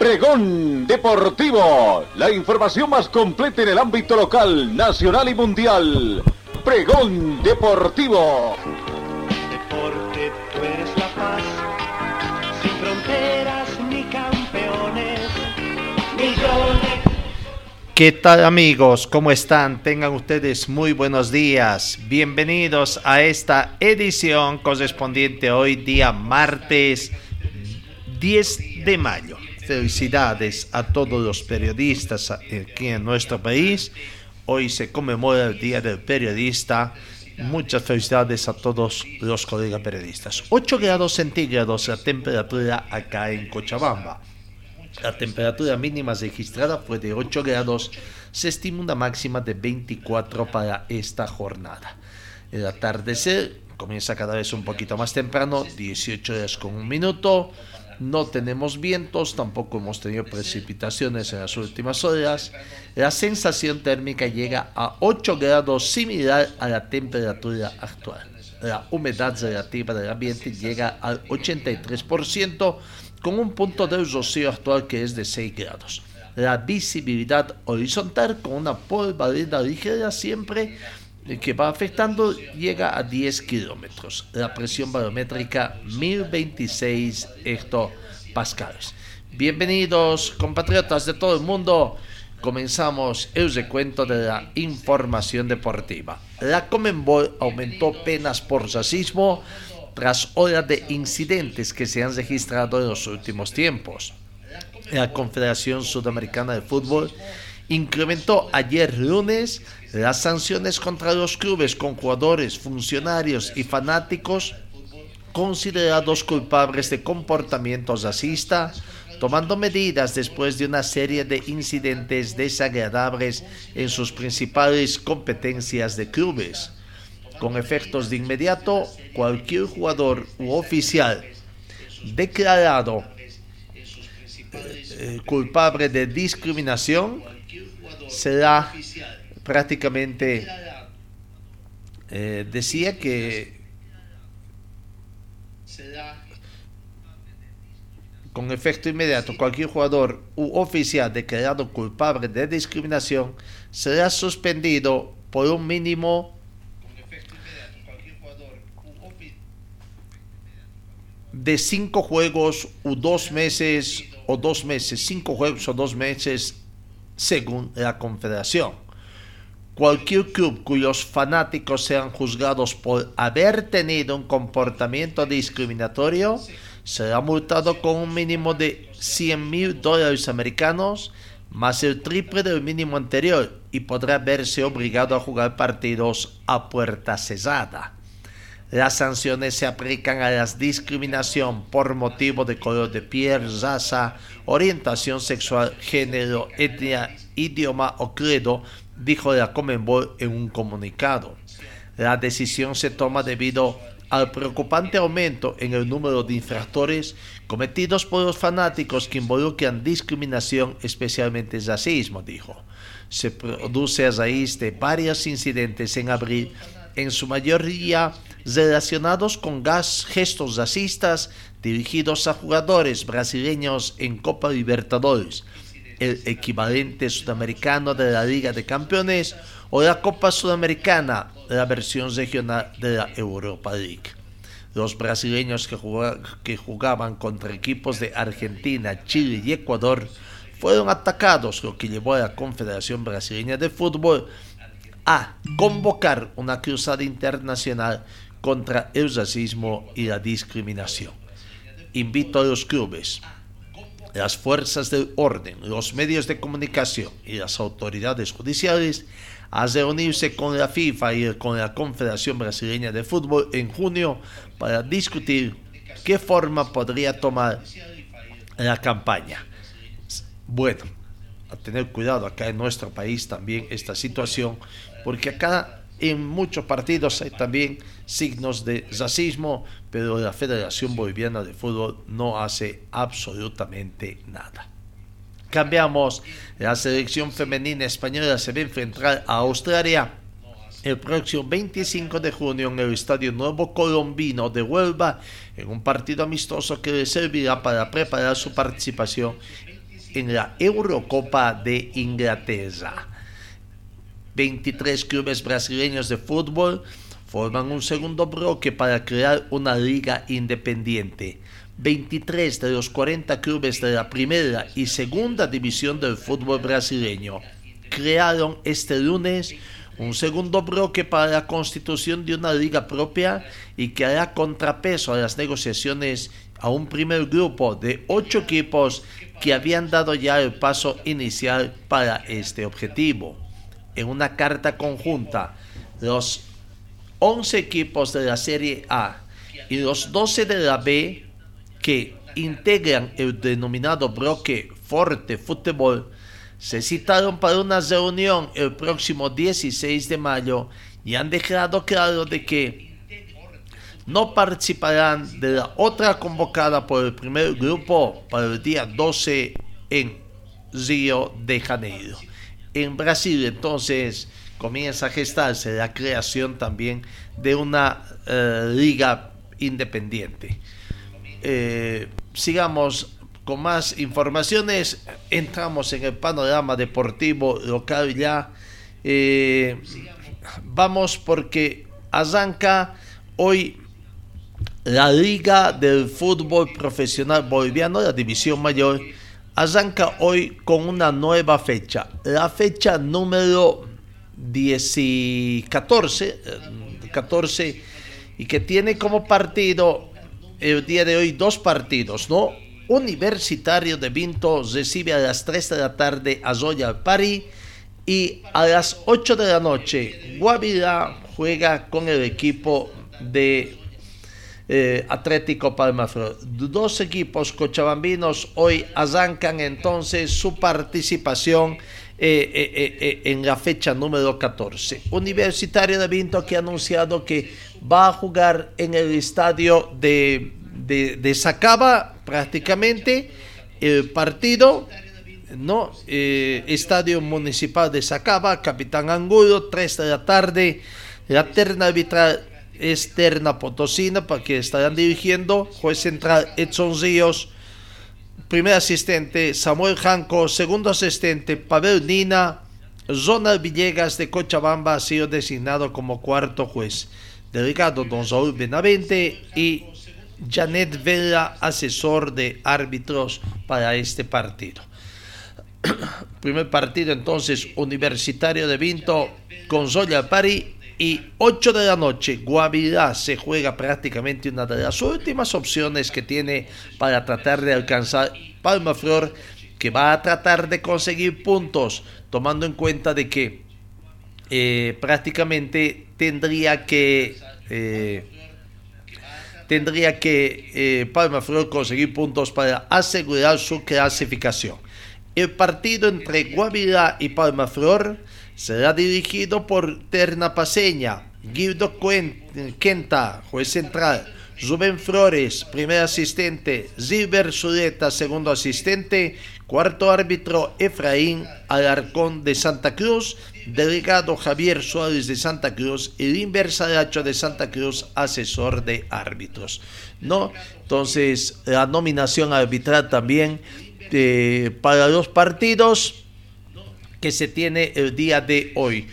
Pregón Deportivo, la información más completa en el ámbito local, nacional y mundial. Pregón Deportivo. Deporte, tú eres la paz, sin fronteras ni campeones, millones. ¿Qué tal amigos? ¿Cómo están? Tengan ustedes muy buenos días. Bienvenidos a esta edición correspondiente hoy día martes 10 de mayo. Felicidades a todos los periodistas aquí en nuestro país. Hoy se conmemora el Día del Periodista. Muchas felicidades a todos los colegas periodistas. 8 grados centígrados la temperatura acá en Cochabamba. La temperatura mínima registrada fue de 8 grados. Se estima una máxima de 24 para esta jornada. El atardecer comienza cada vez un poquito más temprano, 18 horas con un minuto. No tenemos vientos, tampoco hemos tenido precipitaciones en las últimas horas. La sensación térmica llega a 8 grados, similar a la temperatura actual. La humedad relativa del ambiente llega al 83%, con un punto de rocío actual que es de 6 grados. La visibilidad horizontal con una polvareda ligera siempre que va afectando llega a 10 kilómetros. La presión barométrica 1026 hectopascales. Bienvenidos compatriotas de todo el mundo. Comenzamos el recuento de la información deportiva. La Comenbol aumentó penas por racismo tras horas de incidentes que se han registrado en los últimos tiempos. La Confederación Sudamericana de Fútbol incrementó ayer lunes las sanciones contra los clubes con jugadores, funcionarios y fanáticos considerados culpables de comportamiento racista, tomando medidas después de una serie de incidentes desagradables en sus principales competencias de clubes. Con efectos de inmediato, cualquier jugador u oficial declarado eh, culpable de discriminación será prácticamente eh, decía que con efecto inmediato cualquier jugador u oficial declarado culpable de discriminación será suspendido por un mínimo de cinco juegos o dos meses o dos meses, cinco juegos o dos meses según la Confederación. Cualquier club cuyos fanáticos sean juzgados por haber tenido un comportamiento discriminatorio será multado con un mínimo de 100 mil dólares americanos más el triple del mínimo anterior y podrá verse obligado a jugar partidos a puerta cerrada. Las sanciones se aplican a la discriminación por motivo de color de piel, raza, orientación sexual, género, etnia, idioma o credo, dijo la Comenbol en un comunicado. La decisión se toma debido al preocupante aumento en el número de infractores cometidos por los fanáticos que involucran discriminación, especialmente racismo, dijo. Se produce a raíz de varios incidentes en abril en su mayoría relacionados con gestos racistas dirigidos a jugadores brasileños en Copa Libertadores, el equivalente sudamericano de la Liga de Campeones o la Copa Sudamericana, la versión regional de la Europa League. Los brasileños que, que jugaban contra equipos de Argentina, Chile y Ecuador fueron atacados, lo que llevó a la Confederación Brasileña de Fútbol a convocar una cruzada internacional contra el racismo y la discriminación. Invito a los clubes, las fuerzas del orden, los medios de comunicación y las autoridades judiciales a reunirse con la FIFA y con la Confederación Brasileña de Fútbol en junio para discutir qué forma podría tomar la campaña. Bueno, a tener cuidado acá en nuestro país también esta situación, porque acá en muchos partidos hay también signos de racismo, pero la Federación Boliviana de Fútbol no hace absolutamente nada. Cambiamos, la selección femenina española se va a enfrentar a Australia el próximo 25 de junio en el Estadio Nuevo Colombino de Huelva, en un partido amistoso que le servirá para preparar su participación en la Eurocopa de Inglaterra. 23 clubes brasileños de fútbol forman un segundo bloque para crear una liga independiente. 23 de los 40 clubes de la primera y segunda división del fútbol brasileño crearon este lunes un segundo bloque para la constitución de una liga propia y que hará contrapeso a las negociaciones a un primer grupo de ocho equipos que habían dado ya el paso inicial para este objetivo. En una carta conjunta, los 11 equipos de la Serie A y los 12 de la B que integran el denominado bloque Forte Fútbol se citaron para una reunión el próximo 16 de mayo y han dejado claro de que no participarán de la otra convocada por el primer grupo para el día 12 en Río de Janeiro. En Brasil entonces comienza a gestarse la creación también de una eh, liga independiente. Eh, sigamos con más informaciones. Entramos en el panorama deportivo local ya. Eh, vamos porque arranca hoy la Liga del Fútbol Profesional Boliviano, la División Mayor, arranca hoy con una nueva fecha. La fecha número 10 14, 14 y que tiene como partido el día de hoy dos partidos, ¿no? Universitario de Vinto recibe a las 3 de la tarde a Zoya Pari y a las 8 de la noche Guavirá juega con el equipo de eh, Atlético Palmaflor. Dos equipos cochabambinos hoy arrancan entonces su participación eh, eh, en la fecha número 14. Universitario de Vinto que ha anunciado que va a jugar en el estadio de, de, de Sacaba prácticamente el partido, ¿no? Eh, Estadio Municipal de Sacaba, Capitán Angulo, 3 de la tarde, la terna arbitral externa Potosina, para que estarán dirigiendo, juez central Edson Ríos, primer asistente Samuel Janco, segundo asistente Pavel Nina, Ronald Villegas de Cochabamba ha sido designado como cuarto juez. Delegado Don Saúl Benavente y Janet Vela, asesor de árbitros para este partido. Primer partido entonces, Universitario de Vinto con Zoya Pari y 8 de la noche, Guavirá se juega prácticamente una de las últimas opciones que tiene para tratar de alcanzar Palma Flor, que va a tratar de conseguir puntos, tomando en cuenta de que eh, prácticamente tendría que eh, tendría que eh, Palma Flor conseguir puntos para asegurar su clasificación. El partido entre Guavirá y Palma Flor será dirigido por Terna Paseña, Guido Quenta, juez central, Rubén Flores, primer asistente, Zilber Zuleta, segundo asistente, cuarto árbitro Efraín Alarcón de Santa Cruz, delegado Javier Suárez de Santa Cruz y Limber Saracho de Santa Cruz, asesor de árbitros. ¿No? Entonces, la nominación arbitral también eh, para los partidos que se tiene el día de hoy.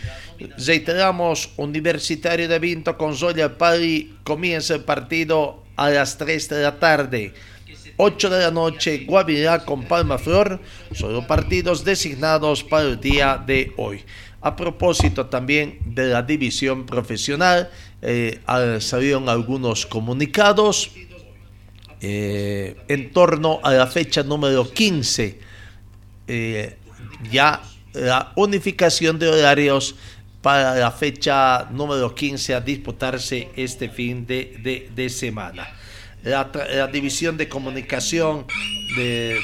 Reiteramos, Universitario de Vinto con Zoya Pari comienza el partido a las 3 de la tarde. 8 de la noche, Guavirá con Palma Flor, son los partidos designados para el día de hoy. A propósito también de la división profesional, eh, salieron algunos comunicados eh, en torno a la fecha número 15. Eh, ya la unificación de horarios para la fecha número 15 a disputarse este fin de, semana. La, división de comunicación de,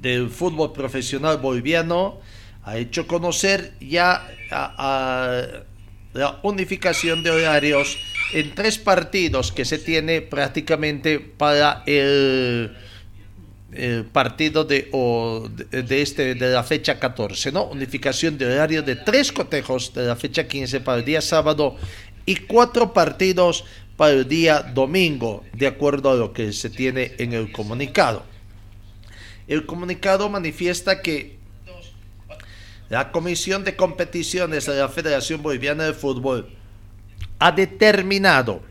del fútbol profesional boliviano ha hecho conocer ya la unificación de horarios en tres partidos que se tiene prácticamente para el, el partido de, o de este de la fecha 14, ¿no? Unificación de horario de tres cotejos de la fecha 15 para el día sábado y cuatro partidos para el día domingo, de acuerdo a lo que se tiene en el comunicado. El comunicado manifiesta que la Comisión de Competiciones de la Federación Boliviana de Fútbol ha determinado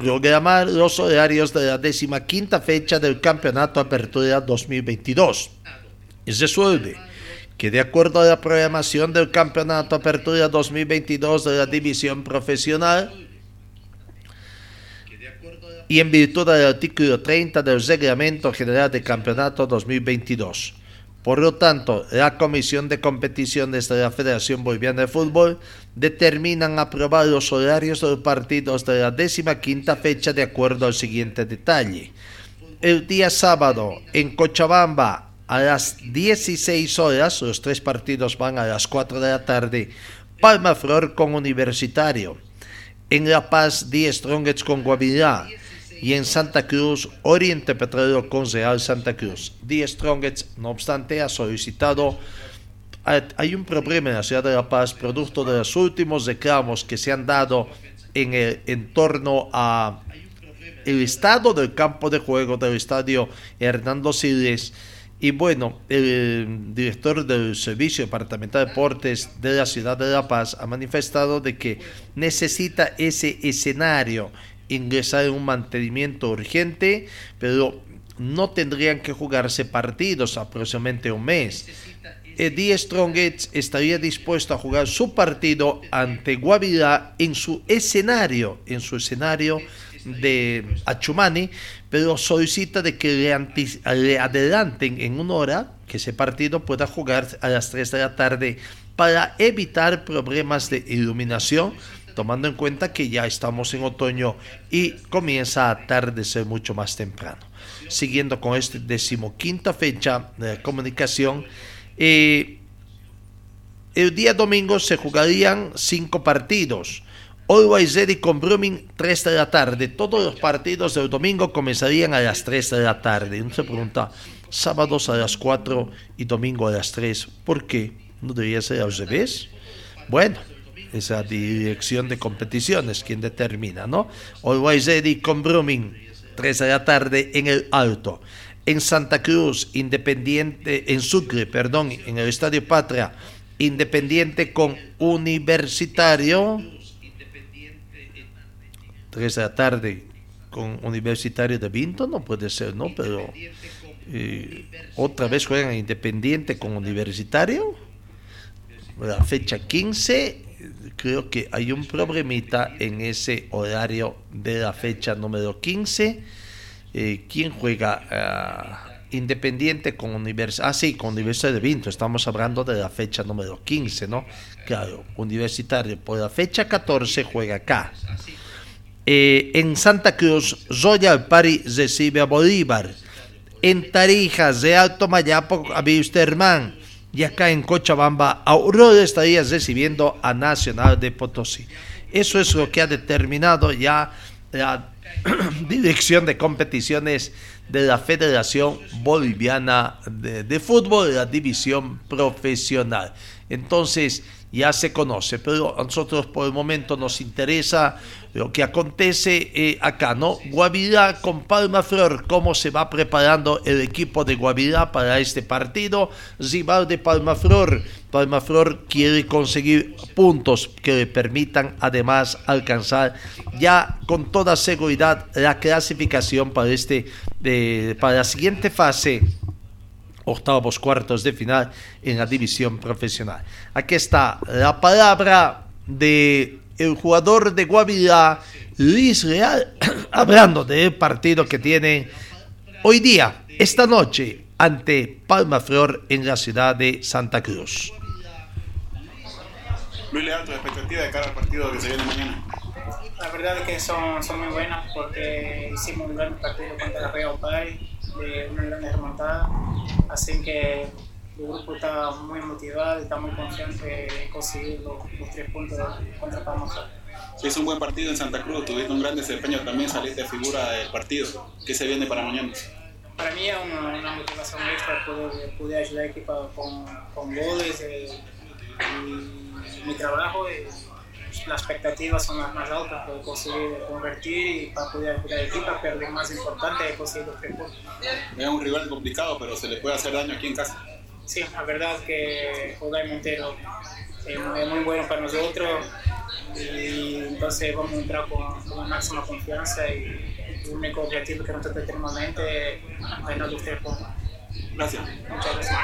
programar los horarios de la décima quinta fecha del Campeonato Apertura 2022. Y resuelve que de acuerdo a la programación del Campeonato Apertura 2022 de la División Profesional, y en virtud del artículo 30 del Reglamento General de Campeonato 2022. Por lo tanto, la Comisión de Competiciones de la Federación Boliviana de Fútbol determinan aprobar los horarios de los partidos de la décima quinta fecha de acuerdo al siguiente detalle. El día sábado en Cochabamba a las 16 horas, los tres partidos van a las 4 de la tarde, Palma Flor con Universitario. En La Paz, 10 Strongets con Guavirá y en Santa Cruz, Oriente Petrolero con Real Santa Cruz. Die Strongets, no obstante, ha solicitado. Hay un problema en la ciudad de La Paz, producto de los últimos reclamos que se han dado en, el, en torno a el estado del campo de juego del estadio Hernando Siles. Y bueno, el director del Servicio Departamental de Deportes de la ciudad de La Paz ha manifestado de que necesita ese escenario ingresar en un mantenimiento urgente, pero no tendrían que jugarse partidos aproximadamente un mes. Eddie Strongets estaría dispuesto a jugar su partido ante Guavirá en su escenario, en su escenario de Achumani, pero solicita de que le, le, adelanten en una hora que ese partido pueda jugar a las 3 de la tarde para evitar problemas de iluminación tomando en cuenta que ya estamos en otoño y comienza a atardecer mucho más temprano. Siguiendo con esta decimoquinta fecha de comunicación, eh, el día domingo se jugarían cinco partidos. Always Ready con Brumming, 3 de la tarde. Todos los partidos del domingo comenzarían a las 3 de la tarde. Uno se pregunta, sábados a las 4 y domingo a las 3. ¿Por qué? ¿No debería ser al revés? Bueno, esa dirección de competiciones quien determina, ¿no? Always Ready con Brumming, 3 de la tarde en el Alto. En Santa Cruz, Independiente, en Sucre, perdón, en el Estadio Patria, Independiente con Universitario. 3 de la tarde con Universitario de Vinto, no puede ser, ¿no? Pero eh, otra vez juegan Independiente con Universitario. La fecha 15 creo que hay un problemita en ese horario de la fecha número 15. Eh, ¿Quién juega? Uh, Independiente con Universidad. Ah, sí, con Universidad de Vinto. Estamos hablando de la fecha número 15, ¿no? Claro, Universitario por la fecha 14 juega acá. Eh, en Santa Cruz, Royal Party recibe a Bolívar. En Tarija, de Alto Mayapo, a Wisterman y acá en Cochabamba, Aurora estaría recibiendo a Nacional de Potosí. Eso es lo que ha determinado ya la dirección de competiciones de la Federación Boliviana de, de Fútbol, la división profesional. Entonces, ya se conoce, pero a nosotros por el momento nos interesa lo que acontece eh, acá, ¿no? Guavirá con Palma Flor, cómo se va preparando el equipo de Guavirá para este partido. Rival de Palma Flor. Palma Flor quiere conseguir puntos que le permitan además alcanzar ya con toda seguridad la clasificación para, este, eh, para la siguiente fase octavos, cuartos de final en la división profesional. Aquí está la palabra de el jugador de Guavirá, Luis Real, hablando del partido que tiene hoy día, esta noche, ante Palma Flor en la ciudad de Santa Cruz. Luis Leal, tu expectativa de cara al partido que se viene mañana. La verdad es que son, son muy buenas porque hicimos un gran partido contra la Real Pai, de una gran remontada Así que el grupo está muy motivado está muy confiante de conseguir los, los tres puntos contra Palma Flor. Sí, es un buen partido en Santa Cruz, tuviste un gran desempeño también, saliste figura del partido. ¿Qué se viene para mañana? Para mí es una, una motivación extra poder, poder ayudar al equipo con, con goles eh, y mi trabajo. eh, las expectativas son las más altas, poder conseguir convertir y para poder ayudar al equipo, pero lo más importante es conseguir los tres puntos. Es un rival complicado, pero se le puede hacer daño aquí en casa. Sí, la verdad que en Montero es muy, es muy bueno para nosotros y entonces vamos a entrar con, con la máxima confianza y el único objetivo que nosotros tenemos en mente es ganar los tres puntos. Gracias. Muchas gracias.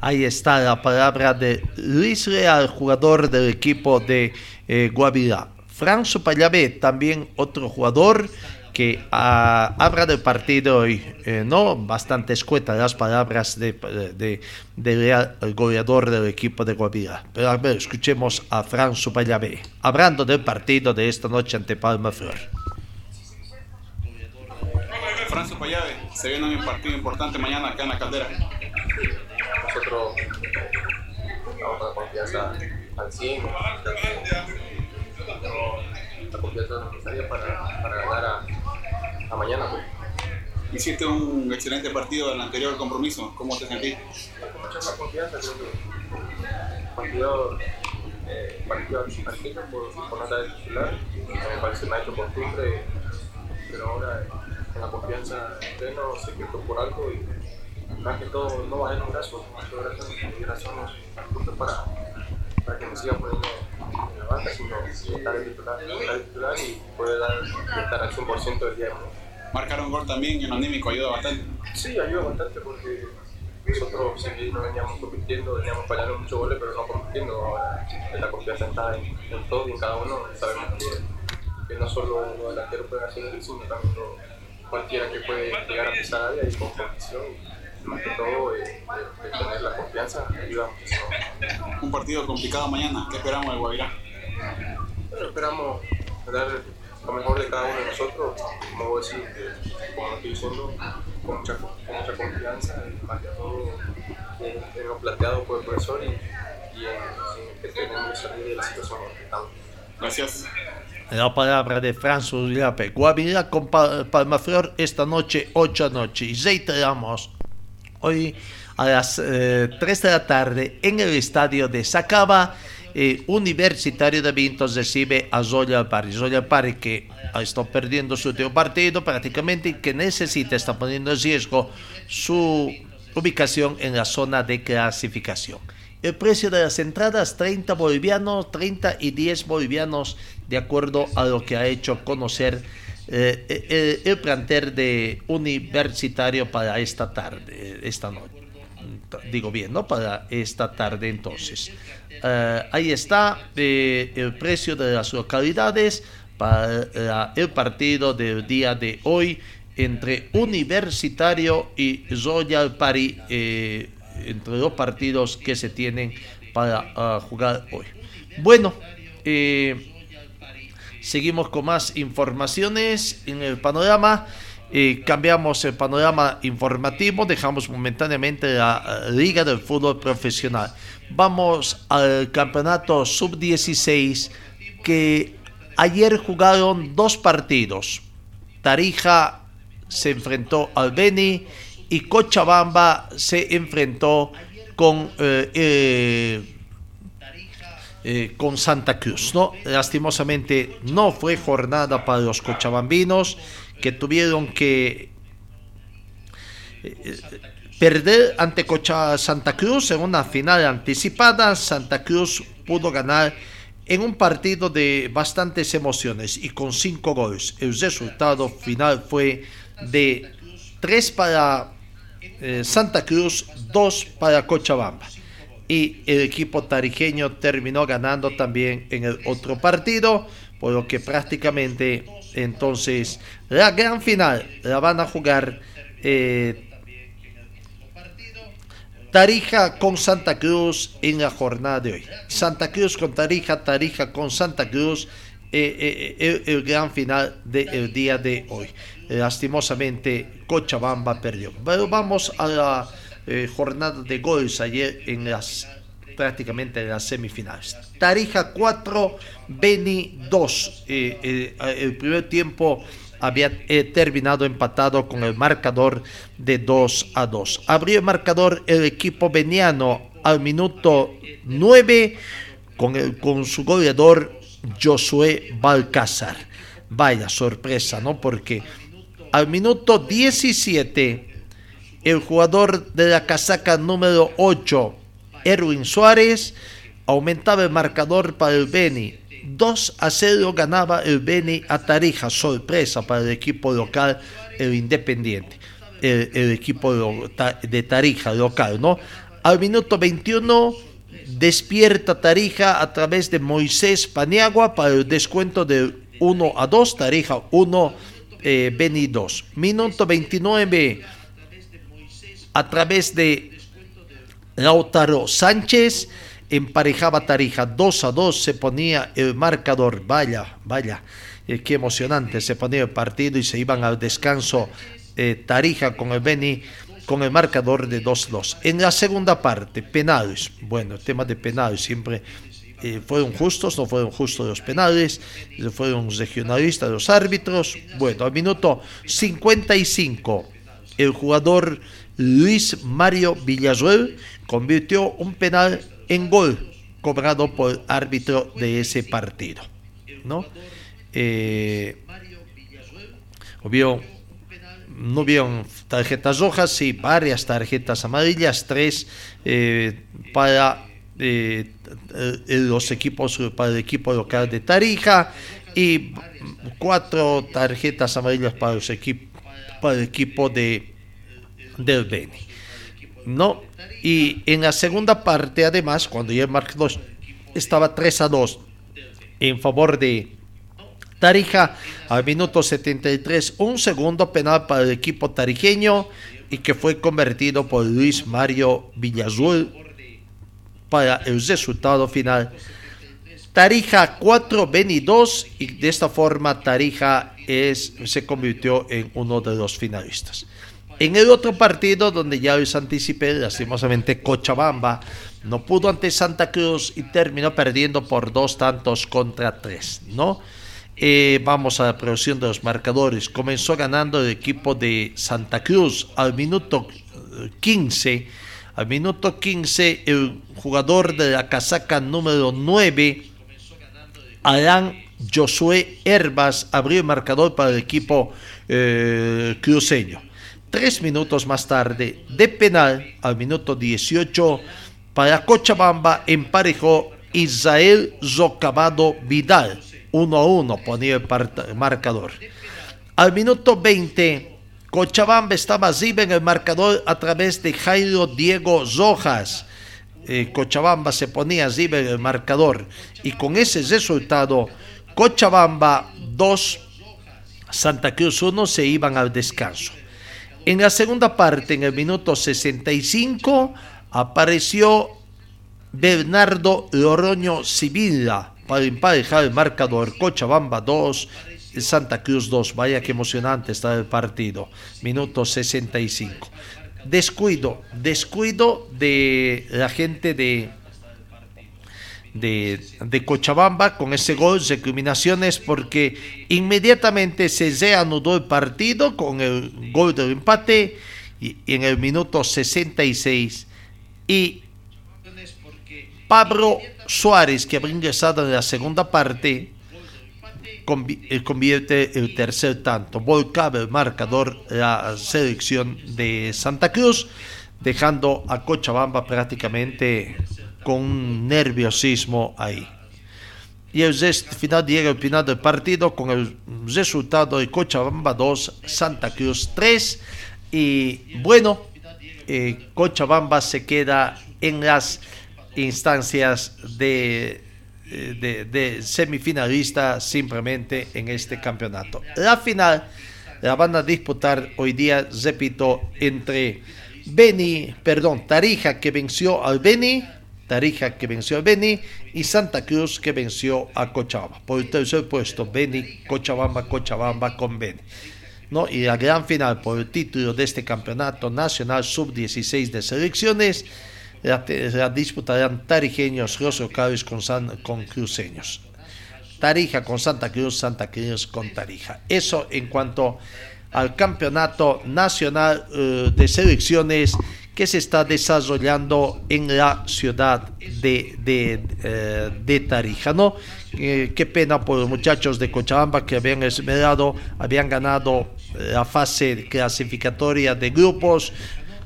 Ahí está la palabra de Luis Real, jugador del equipo de eh, Guavirá. Franzo Payabé, también otro jugador que ah, habla del partido y eh, no bastante escueta las palabras de, de, de el goleador del equipo de Guavirá. Pero a ver, escuchemos a Franzo Payabé, hablando del partido de esta noche ante Palma Flor. Franzo Payave, se viene un partido importante mañana acá en la caldera. nosotros estamos con la confianza al 100, la confianza necesaria para, para ganar a, mañana. Pues. Hiciste un excelente partido en el anterior compromiso. ¿Cómo te sentís? Con mucha más confianza, creo que partido, eh, partido por, por no estar de titular, me parece ha hecho costumbre, pero ahora con la confianza en pleno sé que por algo y más que todo no bajé los brazos, los brazos y razón justo para, para que me siga poniendo en la banca, sino estar de titular, estar de titular y poder dar, estar al 100% del día de. Marcar un gol también en anímico ayuda bastante. Sí, ayuda bastante porque nosotros sí no veníamos compitiendo, veníamos fallando muchos goles, pero no compitiendo. Ahora la confianza está en, en todo y en cada uno. Sabemos que, que no solo los delanteros pueden hacer eso, sino también cualquiera que puede llegar a pisar área y con convicción. Y más que todo, eh, eh, el tener la confianza ayuda muchísimo. Un partido complicado mañana. ¿Qué esperamos del Guavirá? Bueno, esperamos dar lo mejor de cada uno de nosotros, como vos decís, que, como estoy diciendo, con mucha, con mucha confianza, y más que todo en, en lo planteado por el profesor y, y en, en que tenemos que salir de la situación en la que estamos. Gracias. La palabra de Franz Uriape. Guavirá con Pa- Palmaflor esta noche, 8 noche. Y reiteramos, hoy a las eh, 3 de la tarde en el estadio de Sacaba, eh, Universitario de Vintos recibe a Zoya Pari. Zoya Pari que está perdiendo su último partido prácticamente y que necesita, está poniendo en riesgo su ubicación en la zona de clasificación. El precio de las entradas 30 bolivianos, 30 y 10 bolivianos, de acuerdo a lo que ha hecho conocer eh, el, el plantel de universitario para esta tarde, esta noche. Digo bien, ¿no? Para esta tarde entonces. Eh, ahí está eh, el precio de las localidades para la- el partido del día de hoy entre Universitario y Royal eh, entre los partidos que se tienen para jugar hoy. Bueno, eh, seguimos con más informaciones en el panorama. Eh, cambiamos el panorama informativo, dejamos momentáneamente la eh, Liga del Fútbol Profesional. Vamos al campeonato sub-16 que ayer jugaron dos partidos. Tarija se enfrentó al Beni y Cochabamba se enfrentó con eh, eh, con Santa Cruz. ¿no? Lastimosamente no fue jornada para los cochabambinos que tuvieron que eh, perder ante Cocha Santa Cruz en una final anticipada. Santa Cruz pudo ganar en un partido de bastantes emociones y con cinco goles. El resultado final fue de 3 para eh, Santa Cruz, 2 para Cochabamba. Y el equipo tarijeño terminó ganando también en el otro partido, por lo que prácticamente entonces la gran final la van a jugar eh, Tarija con Santa Cruz en la jornada de hoy. Santa Cruz con Tarija, Tarija con Santa Cruz, eh, eh, el, gran final del día de hoy. lastimosamente Cochabamba perdió. Pero vamos a la jornada de goles ayer en las prácticamente en las semifinales. Tarija 4, Beni 2. Eh, eh, el primer tiempo había terminado empatado con el marcador de 2 a 2. Abrió el marcador el equipo veniano al minuto 9 con, el, con su goleador Josué Balcázar. Vaya sorpresa, ¿no? Porque al minuto 17 el jugador de la casaca número 8, Erwin Suárez, aumentaba el marcador para el Beni. 2 a 0 ganaba el Beni a Tarija, sorpresa para el equipo local, el Independiente, el, equipo de Tarija local, ¿no? Al minuto 21 despierta Tarija a través de Moisés Paniagua para el descuento de 1 a 2, Tarija 1, eh, Beni 2. Minuto 29 a través de Lautaro Sánchez, emparejaba Tarija 2 a 2, se ponía el marcador, vaya, vaya, eh, qué emocionante, se ponía el partido y se iban al descanso eh, Tarija con el Beni con el marcador de 2-2. En la segunda parte, penales. Bueno, el tema de penales siempre eh, fueron justos, no fueron justos los penales, fueron regionalistas los árbitros. Bueno, al minuto 55, el jugador Luis Mario Villasuel convirtió un penal en gol cobrado por árbitro de ese partido. ¿no? Eh, no hubieron tarjetas rojas, sí, varias tarjetas amarillas, tres eh, para eh, los equipos, para el equipo local de Tarija y cuatro tarjetas amarillas para, los para el equipo de del Beni. No, y en la segunda parte, además, cuando ya marcador estaba 3 a 2 en favor de Tarija, al minuto 73, un segundo penal para el equipo tarijeño y que fue convertido por Luis Mario Villazul para el resultado final. Tarija 4, Beni 2 y de esta forma Tarija es, se convirtió en uno de los finalistas. En el otro partido, donde ya les anticipé, lastimosamente Cochabamba no pudo ante Santa Cruz y terminó perdiendo por dos tantos contra tres, ¿no? Eh, vamos a la producción de los marcadores. Comenzó ganando el equipo de Santa Cruz al minuto 15. Eh, al minuto 15, el jugador de la casaca número 9, Alan Josué Herbas, abrió el marcador para el equipo eh, cruceño. Tres minutos más tarde, de penal, al minuto 18, para Cochabamba emparejó Israel Zocabado Vidal. 1 a 1 ponía el marcador. Al minuto 20, Cochabamba estaba así en el marcador a través de Jairo Diego Rojas. Eh, Cochabamba se ponía así en el marcador. Y con ese resultado, Cochabamba 2, Santa Cruz 1 se iban al descanso. En la segunda parte, en el minuto 65, apareció Bernardo Loroño Sibila para emparejar el marcador. Cochabamba 2, Santa Cruz 2. Vaya que emocionante está el partido. Minuto 65. Descuido, descuido de la gente de de, Cochabamba con ese gol, recriminaciones, porque inmediatamente se reanudó el partido con el gol del empate y, en el minuto 66 y Pablo Suárez, que había ingresado en la segunda parte, eh, convierte el tercer tanto. Volcaba el marcador la selección de Santa Cruz, dejando a Cochabamba prácticamente con nerviosismo ahí. Y el final llega el final del partido con el resultado de Cochabamba 2, Santa Cruz 3. Y bueno, eh, Cochabamba se queda en las instancias de, de, de, semifinalista simplemente en este campeonato. La final la van a disputar hoy día, repito, entre Beni, perdón, Tarija que venció al Beni Tarija que venció a Beni y Santa Cruz que venció a Cochabamba. Por el tercer puesto, Beni, Cochabamba, Cochabamba con Beni. ¿no? Y la gran final por el título de este campeonato nacional sub-16 de selecciones la, disputarán tarijeños los locales con, san, con cruceños. Tarija con Santa Cruz, Santa Cruz con Tarija. Eso en cuanto al campeonato nacional uh, de selecciones que se está desarrollando en la ciudad de, de, uh, de Tarija. ¿no? Eh, qué pena por los muchachos de Cochabamba que habían esmerado, habían ganado la fase clasificatoria de grupos,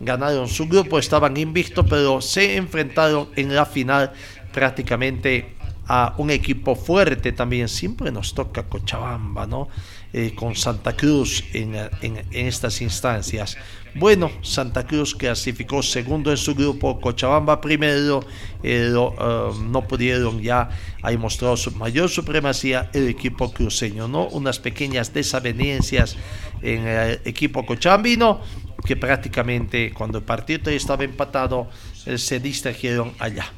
ganaron su grupo, estaban invictos, pero se enfrentaron en la final prácticamente a un equipo fuerte también. Siempre nos toca Cochabamba, ¿no? Eh, con Santa Cruz en, en, estas instancias. Bueno, Santa Cruz clasificó segundo en su grupo, Cochabamba primero, eh, uh, no pudieron ya, ahí mostró su mayor supremacía el equipo cruceño, ¿no? Unas pequeñas desavenencias en el equipo cochabambino que prácticamente cuando el partido estaba empatado eh, se distrajeron allá.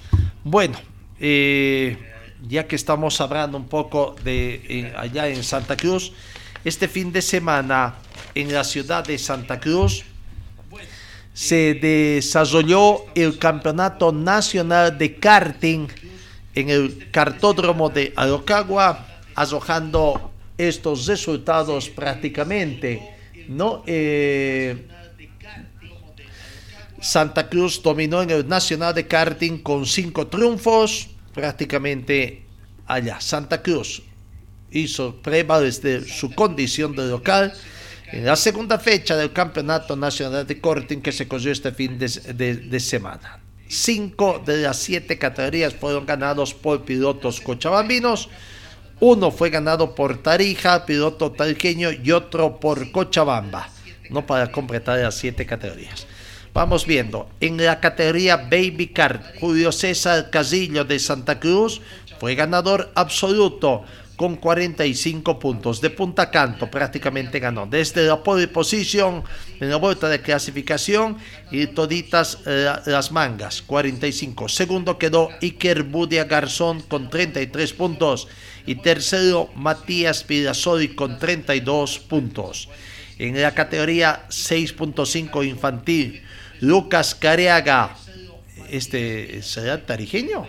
Bueno, eh, ya que estamos hablando un poco de eh, allá en Santa Cruz, este fin de semana en la ciudad de Santa Cruz se desarrolló el Campeonato Nacional de Karting en el cartódromo de Arocagua, arrojando estos resultados prácticamente, ¿no? Eh, Santa Cruz dominó en el Nacional de Karting con cinco triunfos, prácticamente allá. Santa Cruz hizo prueba desde su condición de local en la segunda fecha del Campeonato Nacional de Karting que se corrió este fin de, semana. Cinco de las siete categorías fueron ganados por pilotos cochabambinos. Uno fue ganado por Tarija, piloto tarijeño, y otro por Cochabamba, no para completar las siete categorías. Vamos viendo, en la categoría Baby Card, Julio César Casillo de Santa Cruz fue ganador absoluto con 45 puntos. De punta canto prácticamente ganó. Desde la pole position en la vuelta de clasificación y toditas eh, las mangas, 45. Segundo quedó Iker Budia Garzón con 33 puntos. Y tercero Matías Pirasoli con 32 puntos. En la categoría 6.5 infantil, Lucas Careaga, este será tarijeño,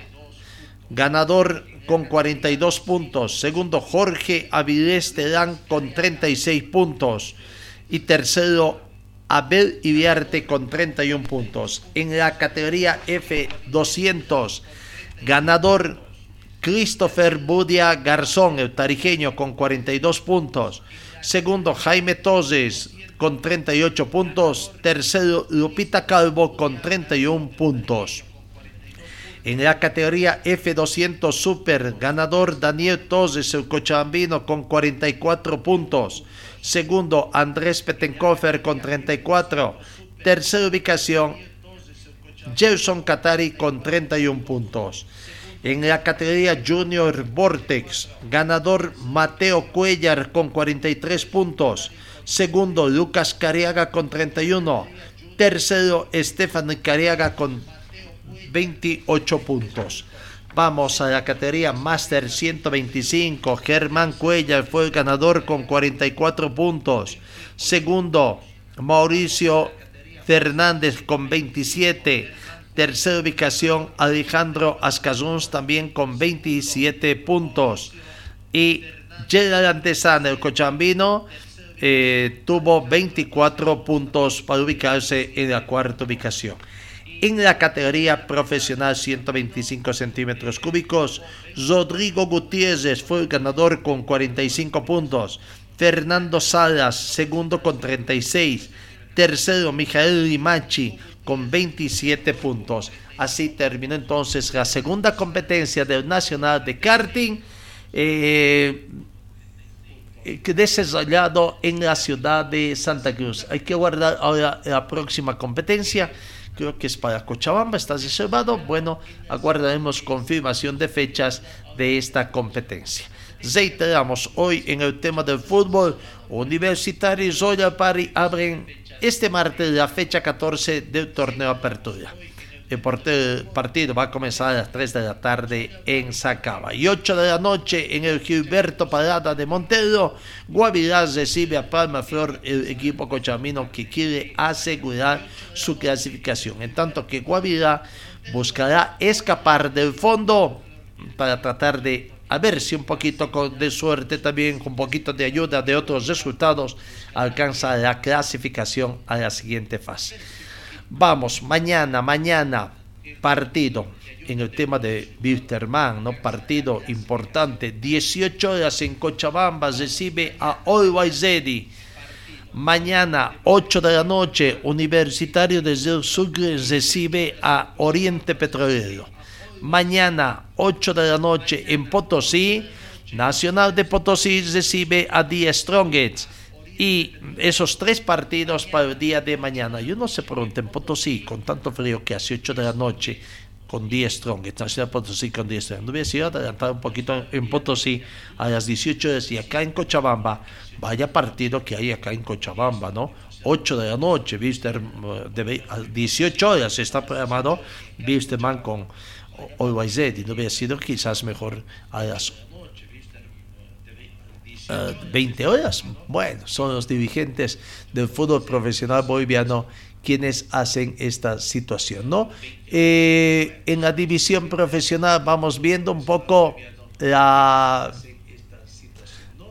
ganador con 42 puntos. Segundo, Jorge Avilés Terán con 36 puntos. Y tercero, Abel Iriarte con 31 puntos. En la categoría F200, ganador Christopher Budia Garzón, el tarijeño, con 42 puntos. Segundo, Jaime Toses con 38 puntos. Tercero, Lupita Calvo con 31 puntos. En la categoría F200 Super, ganador Daniel Toses, el cochabambino, con 44 puntos. Segundo, Andrés Petenkofer con 34. Tercera ubicación, Gelson Katari con 31 puntos. En la categoría Junior Vortex, ganador Mateo Cuellar con 43 puntos. Segundo, Lucas Cariaga con 31. Tercero, Estefan Cariaga con 28 puntos. Vamos a la categoría Master 125. Germán Cuellar fue el ganador con 44 puntos. Segundo, Mauricio Fernández con 27. Tercera ubicación, Alejandro Ascazuns también con 27 puntos. Y Gerard Antesana, el cochambino, eh, tuvo 24 puntos para ubicarse en la cuarta ubicación. En la categoría profesional 125 centímetros cúbicos, Rodrigo Gutiérrez fue el ganador con 45 puntos. Fernando Salas, segundo con 36. Tercero, Mijael Limachi con 27 puntos. Así terminó entonces la segunda competencia del Nacional de Karting. Eh, desarrollado en la ciudad de Santa Cruz. Hay que guardar ahora la próxima competencia. Creo que es para Cochabamba, está reservado. Bueno, aguardaremos confirmación de fechas de esta competencia. Reiteramos hoy en el tema del fútbol. Universitario y Royal Party abren este martes la fecha 14 del torneo Apertura. El partido va a comenzar a las 3 de la tarde en Sacaba. Y 8 de la noche en el Gilberto Parada de Montero, Guavirá recibe a Palma Flor, el equipo cochamino que quiere asegurar su clasificación. En tanto que Guavirá buscará escapar del fondo para tratar de a ver si un poquito de suerte también, con un poquito de ayuda de otros resultados, alcanza la clasificación a la siguiente fase. Vamos, mañana, mañana, partido en el tema de Wisterman, ¿no? Partido importante. 18 horas en Cochabamba recibe a Always Mañana, 8 de la noche, Universitario de Sucre recibe a Oriente Petrolero. Mañana, 8 de la noche, en Potosí, Nacional de Potosí recibe a The Strongest y esos tres partidos para el día de mañana. Yo no se pregunta en Potosí, con tanto frío que hace 8 de la noche, con 10 strong, de Potosí con 10 strong. No hubiera sido adelantar un poquito en Potosí a las 18 horas y acá en Cochabamba, vaya partido que hay acá en Cochabamba, ¿no? 8 de la noche, viste, a 18 horas está programado man con y no hubiera sido quizás mejor a las 20 horas. Bueno, son los dirigentes del fútbol profesional boliviano quienes hacen esta situación, ¿no? Eh, en la división profesional vamos viendo un poco la,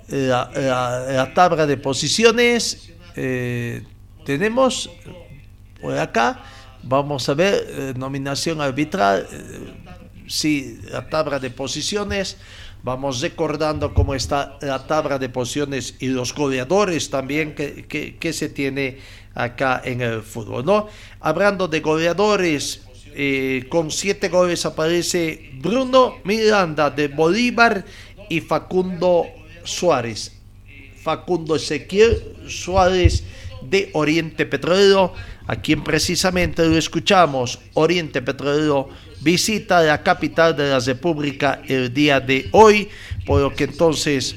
la, tabla de posiciones. Eh, tenemos por acá, vamos a ver, eh, nominación arbitral, sí, la tabla de posiciones. Vamos recordando cómo está la tabla de posiciones y los goleadores también que, se tiene acá en el fútbol. ¿no? Hablando de goleadores, eh, con siete goles aparece Bruno Miranda de Bolívar y Facundo Suárez. Facundo Ezequiel Suárez de Oriente Petrolero, a quien precisamente lo escuchamos, Oriente Petrolero visita la capital de la República el día de hoy, por lo que entonces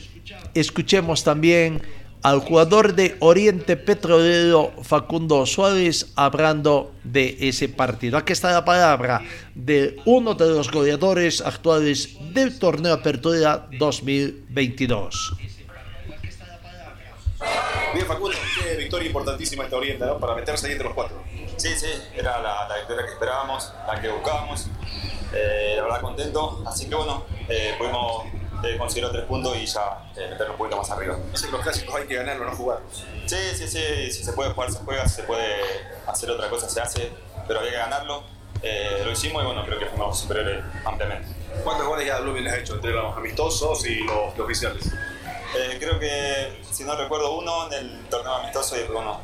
escuchemos también al jugador de Oriente Petrolero Facundo Suárez hablando de ese partido. Aquí está la palabra de uno de los goleadores actuales del torneo Apertura 2022. Bien, Facundo, victoria importantísima esta Oriente, ¿no? Para meterse ahí entre los cuatro. Sí, sí, era la, victoria que esperábamos, la que buscábamos. Eh, la verdad, contento. Así que bueno, eh, pudimos eh, conseguir tres puntos y ya eh, meternos un poquito más arriba. Que los clásicos hay que ganarlo, no jugar. Sí, sí, sí. Si se puede jugar, se juega. Si se puede hacer otra cosa, se hace. Pero había que ganarlo. lo hicimos y bueno, creo que fuimos superiores ampliamente. ¿Cuántos goles ya Blooming les ha hecho entre los amistosos y los oficiales? Eh, creo que, si no recuerdo, uno en el torneo amistoso y bueno,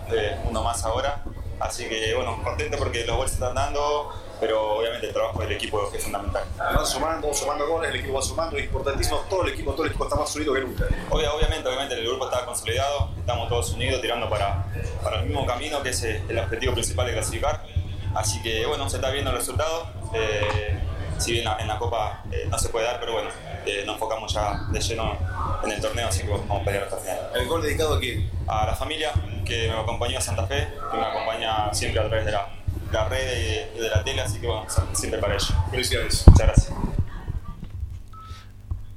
uno más ahora. Así que, bueno, contento porque los goles se están dando, pero obviamente el trabajo del equipo es fundamental. Van sumando, sumando goles, el equipo va sumando, es importantísimo. Todo el equipo, todo el equipo está más unido que nunca. obviamente, obviamente, el grupo está consolidado, estamos todos unidos, tirando para, para el mismo camino que es el objetivo principal de clasificar. Así que, bueno, se está viendo el resultado. Eh, si bien en la Copa no se puede dar, pero bueno, nos enfocamos ya de lleno en el torneo, así que vamos a pelear hasta el final. ¿El gol dedicado a quién? A la familia que me acompañó a Santa Fe, que me acompaña siempre a través de la, la red y de, la tele, así que bueno, siempre para ellos. Felicidades. Muchas gracias.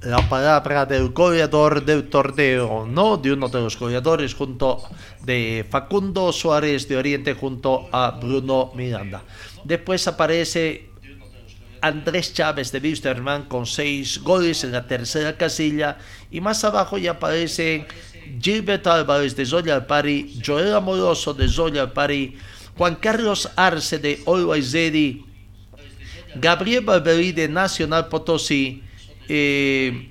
La palabra del goleador del torneo, ¿no? De uno de los goleadores junto de Facundo Suárez de Oriente junto a Bruno Miranda. Después aparece Andrés Chávez de Wisterman con seis goles en la tercera casilla y más abajo ya aparecen Gilbert Álvarez de Zoya Pari, Joel Amoroso de Zoya Pari, Juan Carlos Arce de Always Gabriel Barberí de Nacional Potosí, eh,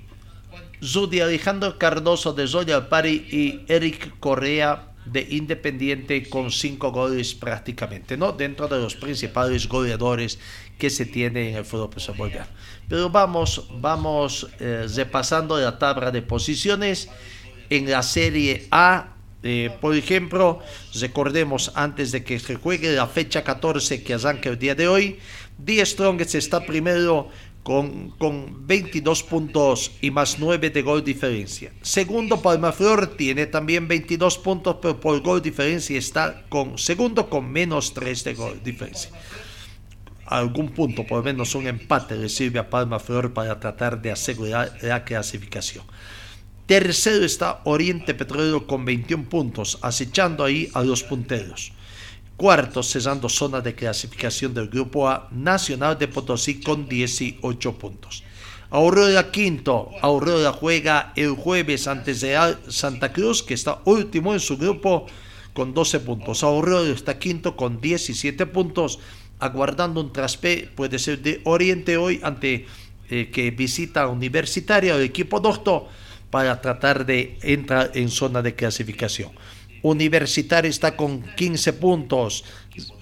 Zudi Alejandro Cardoso de Zoya Pari y Eric Correa de Independiente con cinco goles prácticamente, ¿no? Dentro de los principales goleadores que se tiene en el fútbol boliviano. Pero vamos, vamos eh, repasando la tabla de posiciones en la Serie A. Eh, por ejemplo, recordemos antes de que se juegue la fecha 14 que arranca el día de hoy, Die Strongest está primero con, con 22 puntos y más 9 de gol diferencia. Segundo, Palmaflor tiene también 22 puntos, pero por gol diferencia está con segundo con menos 3 de gol diferencia. algún punto, por lo menos un empate, le sirve a Palma Flor para tratar de asegurar la clasificación. Tercero está Oriente Petrolero con 21 puntos, acechando ahí a los punteros. Cuarto, cesando zona de clasificación del Grupo A, Nacional de Potosí con 18 puntos. Aurora quinto, Aurora juega el jueves ante Real Santa Cruz, que está último en su grupo con 12 puntos. Aurora está quinto con 17 puntos, aguardando un traspe, puede ser de Oriente hoy ante eh, que visita Universitaria el equipo docto para tratar de entrar en zona de clasificación. Universitario está con 15 puntos,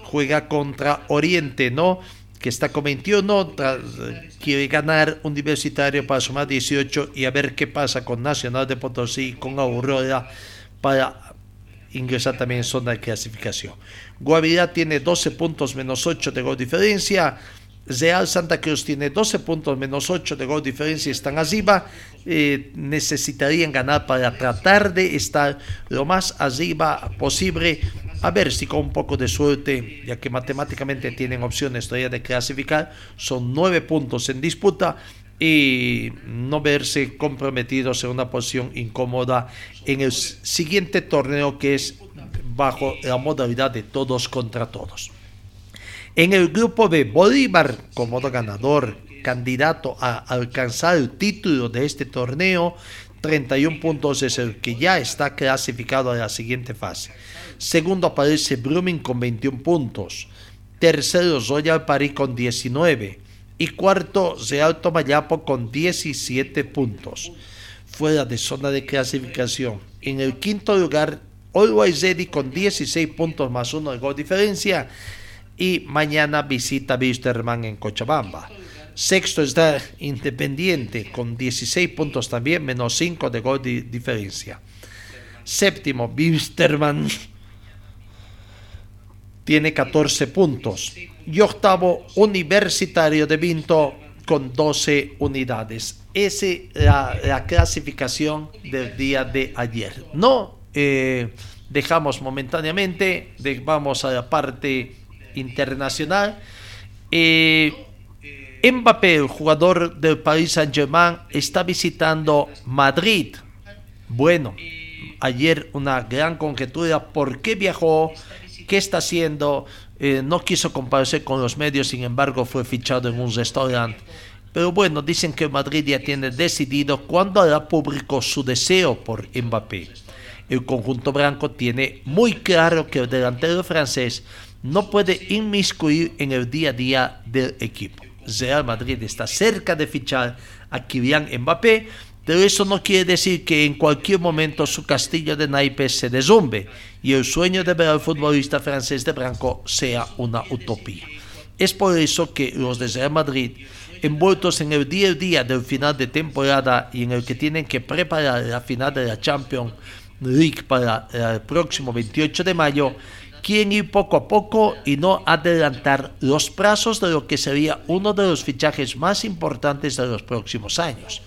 juega contra Oriente, ¿no? Que está con 21, quiere ganar Universitario para sumar 18 y a ver qué pasa con Nacional de Potosí, con Aurora, para ingresar también en zona de clasificación. Guavirá tiene 12 puntos menos 8 de gol diferencia. Real Santa Cruz tiene 12 puntos menos 8 de gol diferencia, están arriba. Eh, necesitarían ganar para tratar de estar lo más arriba posible. A ver si con un poco de suerte, ya que matemáticamente tienen opciones todavía de clasificar, son 9 puntos en disputa y no verse comprometidos en una posición incómoda en el siguiente torneo que es bajo la modalidad de todos contra todos. En el grupo de Bolívar, como ganador, candidato a alcanzar el título de este torneo, 31 puntos es el que ya está clasificado a la siguiente fase. Segundo aparece Brumming con 21 puntos. Tercero Royal Paris con 19. Y cuarto Real Tomayapo con 17 puntos. Fuera de zona de clasificación. En el quinto lugar, Always Ready con 16 puntos más uno de gol diferencia y mañana visita Wisterman en Cochabamba. Sexto está Independiente con 16 puntos también, menos 5 de gol de diferencia. Séptimo, Wisterman tiene 14 puntos. Y octavo, Universitario de Vinto con 12 unidades. Esa es la, clasificación del día de ayer. No eh, dejamos momentáneamente, vamos a la parte internacional. Eh, Mbappé, el jugador del Paris Saint-Germain, está visitando Madrid. Bueno, ayer una gran conjetura. ¿Por qué viajó? ¿Qué está haciendo? Eh, no quiso comparecer con los medios, sin embargo, fue fichado en un restaurante. Pero bueno, dicen que Madrid ya tiene decidido cuándo hará público su deseo por Mbappé. El conjunto blanco tiene muy claro que el delantero francés no puede inmiscuir en el día a día del equipo. Real Madrid está cerca de fichar a Kylian Mbappé, pero eso no quiere decir que en cualquier momento su castillo de naipes se desumbe y el sueño de ver al futbolista francés de blanco sea una utopía. Es por eso que los de Real Madrid, envueltos en el día a día del final de temporada y en el que tienen que preparar la final de la Champions League para el próximo 28 de mayo, quieren ir poco a poco y no adelantar los plazos de lo que sería uno de los fichajes más importantes de los próximos años.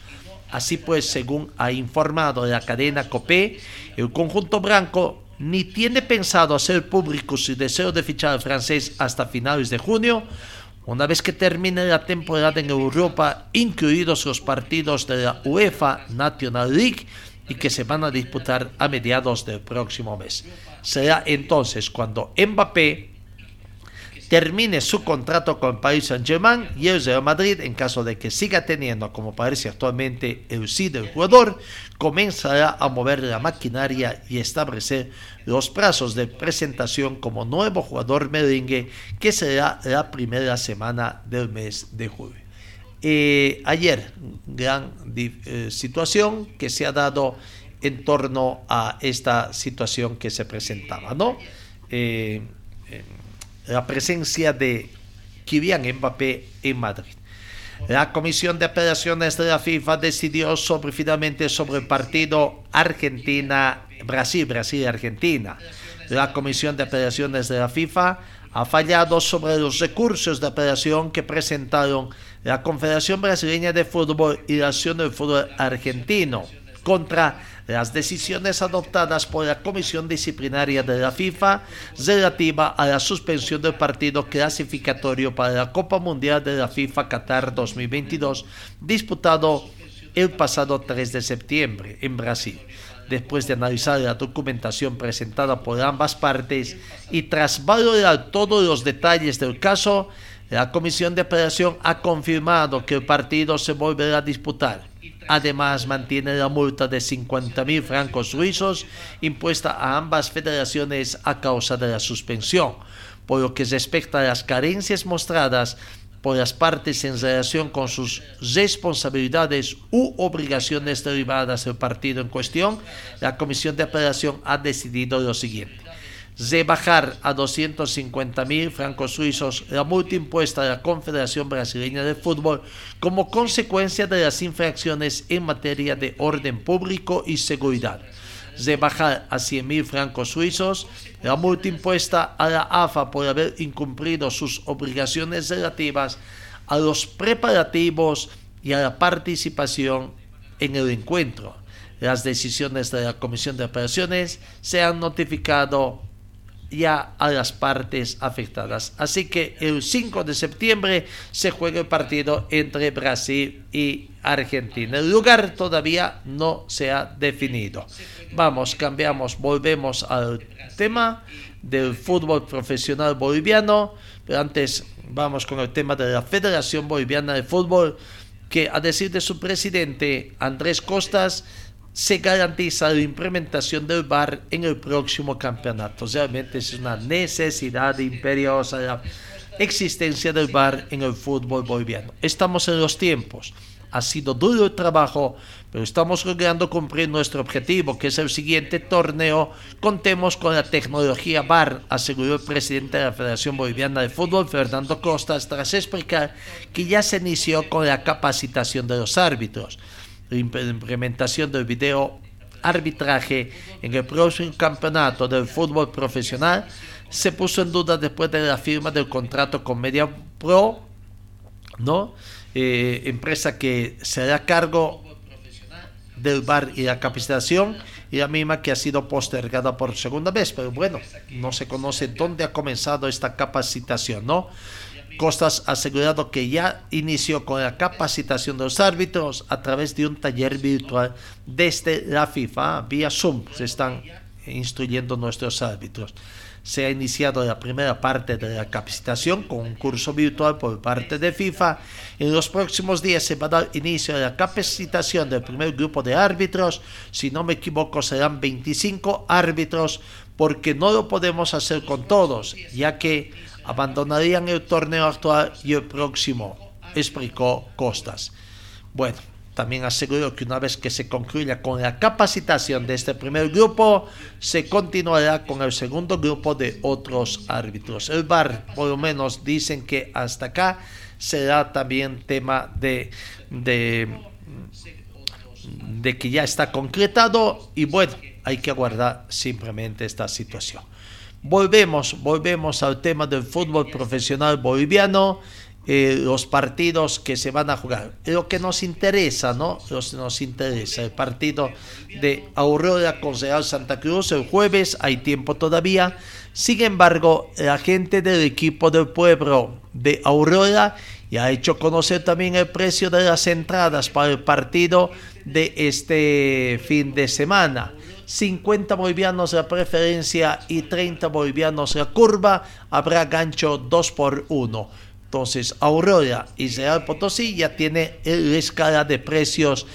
Así pues, según ha informado la cadena COPE, el conjunto blanco ni tiene pensado hacer público su deseo de fichar al francés hasta finales de junio, una vez que termine la temporada en Europa, incluidos los partidos de la UEFA National League y que se van a disputar a mediados del próximo mes. Será entonces cuando Mbappé termine su contrato con Paris Saint-Germain y el Real Madrid, en caso de que siga teniendo, como parece actualmente, el sí del jugador, comenzará a mover la maquinaria y establecer los plazos de presentación como nuevo jugador merengue, que será la primera semana del mes de julio. Eh, ayer, gran eh, situación que se ha dado en torno a esta situación que se presentaba, ¿no? Eh, la presencia de Kylian Mbappé en Madrid. La Comisión de Operaciones de la FIFA decidió sobre, finalmente sobre el partido Argentina-Brasil, Brasil-Argentina. La Comisión de Operaciones de la FIFA ha fallado sobre los recursos de operación que presentaron la Confederación Brasileña de Fútbol y la Acción del Fútbol Argentino, contra las decisiones adoptadas por la Comisión Disciplinaria de la FIFA relativa a la suspensión del partido clasificatorio para la Copa Mundial de la FIFA Qatar 2022 disputado el pasado 3 de septiembre en Brasil. Después de analizar la documentación presentada por ambas partes y tras valorar todos los detalles del caso, la Comisión de Apelación ha confirmado que el partido se volverá a disputar. Además, mantiene la multa de 50.000 francos suizos impuesta a ambas federaciones a causa de la suspensión. Por lo que respecta a las carencias mostradas por las partes en relación con sus responsabilidades u obligaciones derivadas del partido en cuestión, la Comisión de Apelación ha decidido lo siguiente bajar a 250 mil francos suizos la multa impuesta a la Confederación Brasileña de Fútbol como consecuencia de las infracciones en materia de orden público y seguridad. bajar a 100 mil francos suizos la multa impuesta a la AFA por haber incumplido sus obligaciones relativas a los preparativos y a la participación en el encuentro. Las decisiones de la Comisión de Operaciones se han notificado ya a las partes afectadas. Así que el 5 de septiembre se juega el partido entre Brasil y Argentina. El lugar todavía no se ha definido. Vamos, cambiamos, volvemos al tema del fútbol profesional boliviano. Pero antes vamos con el tema de la Federación Boliviana de Fútbol, que a decir de su presidente Andrés Costas, se garantiza la implementación del VAR en el próximo campeonato. Realmente es una necesidad imperiosa la existencia del VAR en el fútbol boliviano. Estamos en los tiempos. Ha sido duro el trabajo, pero estamos logrando cumplir nuestro objetivo, que es el siguiente torneo. Contemos con la tecnología VAR, aseguró el presidente de la Federación Boliviana de Fútbol, Fernando Costas, tras explicar que ya se inició con la capacitación de los árbitros implementación del video arbitraje en el próximo campeonato del fútbol profesional se puso en duda después de la firma del contrato con Media Pro, ¿no? Eh, empresa que se hará cargo del bar y la capacitación y la misma que ha sido postergada por segunda vez, pero bueno, no se conoce dónde ha comenzado esta capacitación, ¿no? Costas ha asegurado que ya inició con la capacitación de los árbitros a través de un taller virtual desde la FIFA, vía Zoom. Se están instruyendo nuestros árbitros. Se ha iniciado la primera parte de la capacitación con un curso virtual por parte de FIFA. En los próximos días se va a dar inicio a la capacitación del primer grupo de árbitros. Si no me equivoco, serán 25 árbitros porque no lo podemos hacer con todos, ya que abandonarían el torneo actual y el próximo, explicó Costas. Bueno, también aseguró que una vez que se concluya con la capacitación de este primer grupo, se continuará con el segundo grupo de otros árbitros. El VAR, por lo menos, dicen que hasta acá será también tema de, de, de que ya está concretado y bueno, hay que aguardar simplemente esta situación. Volvemos, volvemos al tema del fútbol profesional boliviano, eh, los partidos que se van a jugar. Lo que nos interesa, ¿no? Lo que nos interesa, el partido de Aurora con Real Santa Cruz el jueves, hay tiempo todavía. Sin embargo, la gente del equipo del pueblo de Aurora ya ha hecho conocer también el precio de las entradas para el partido de este fin de semana. 50 bolivianos la preferencia y 30 bolivianos la curva, habrá gancho 2 por 1. Entonces, Aurora y Real Potosí ya tiene la escala de precios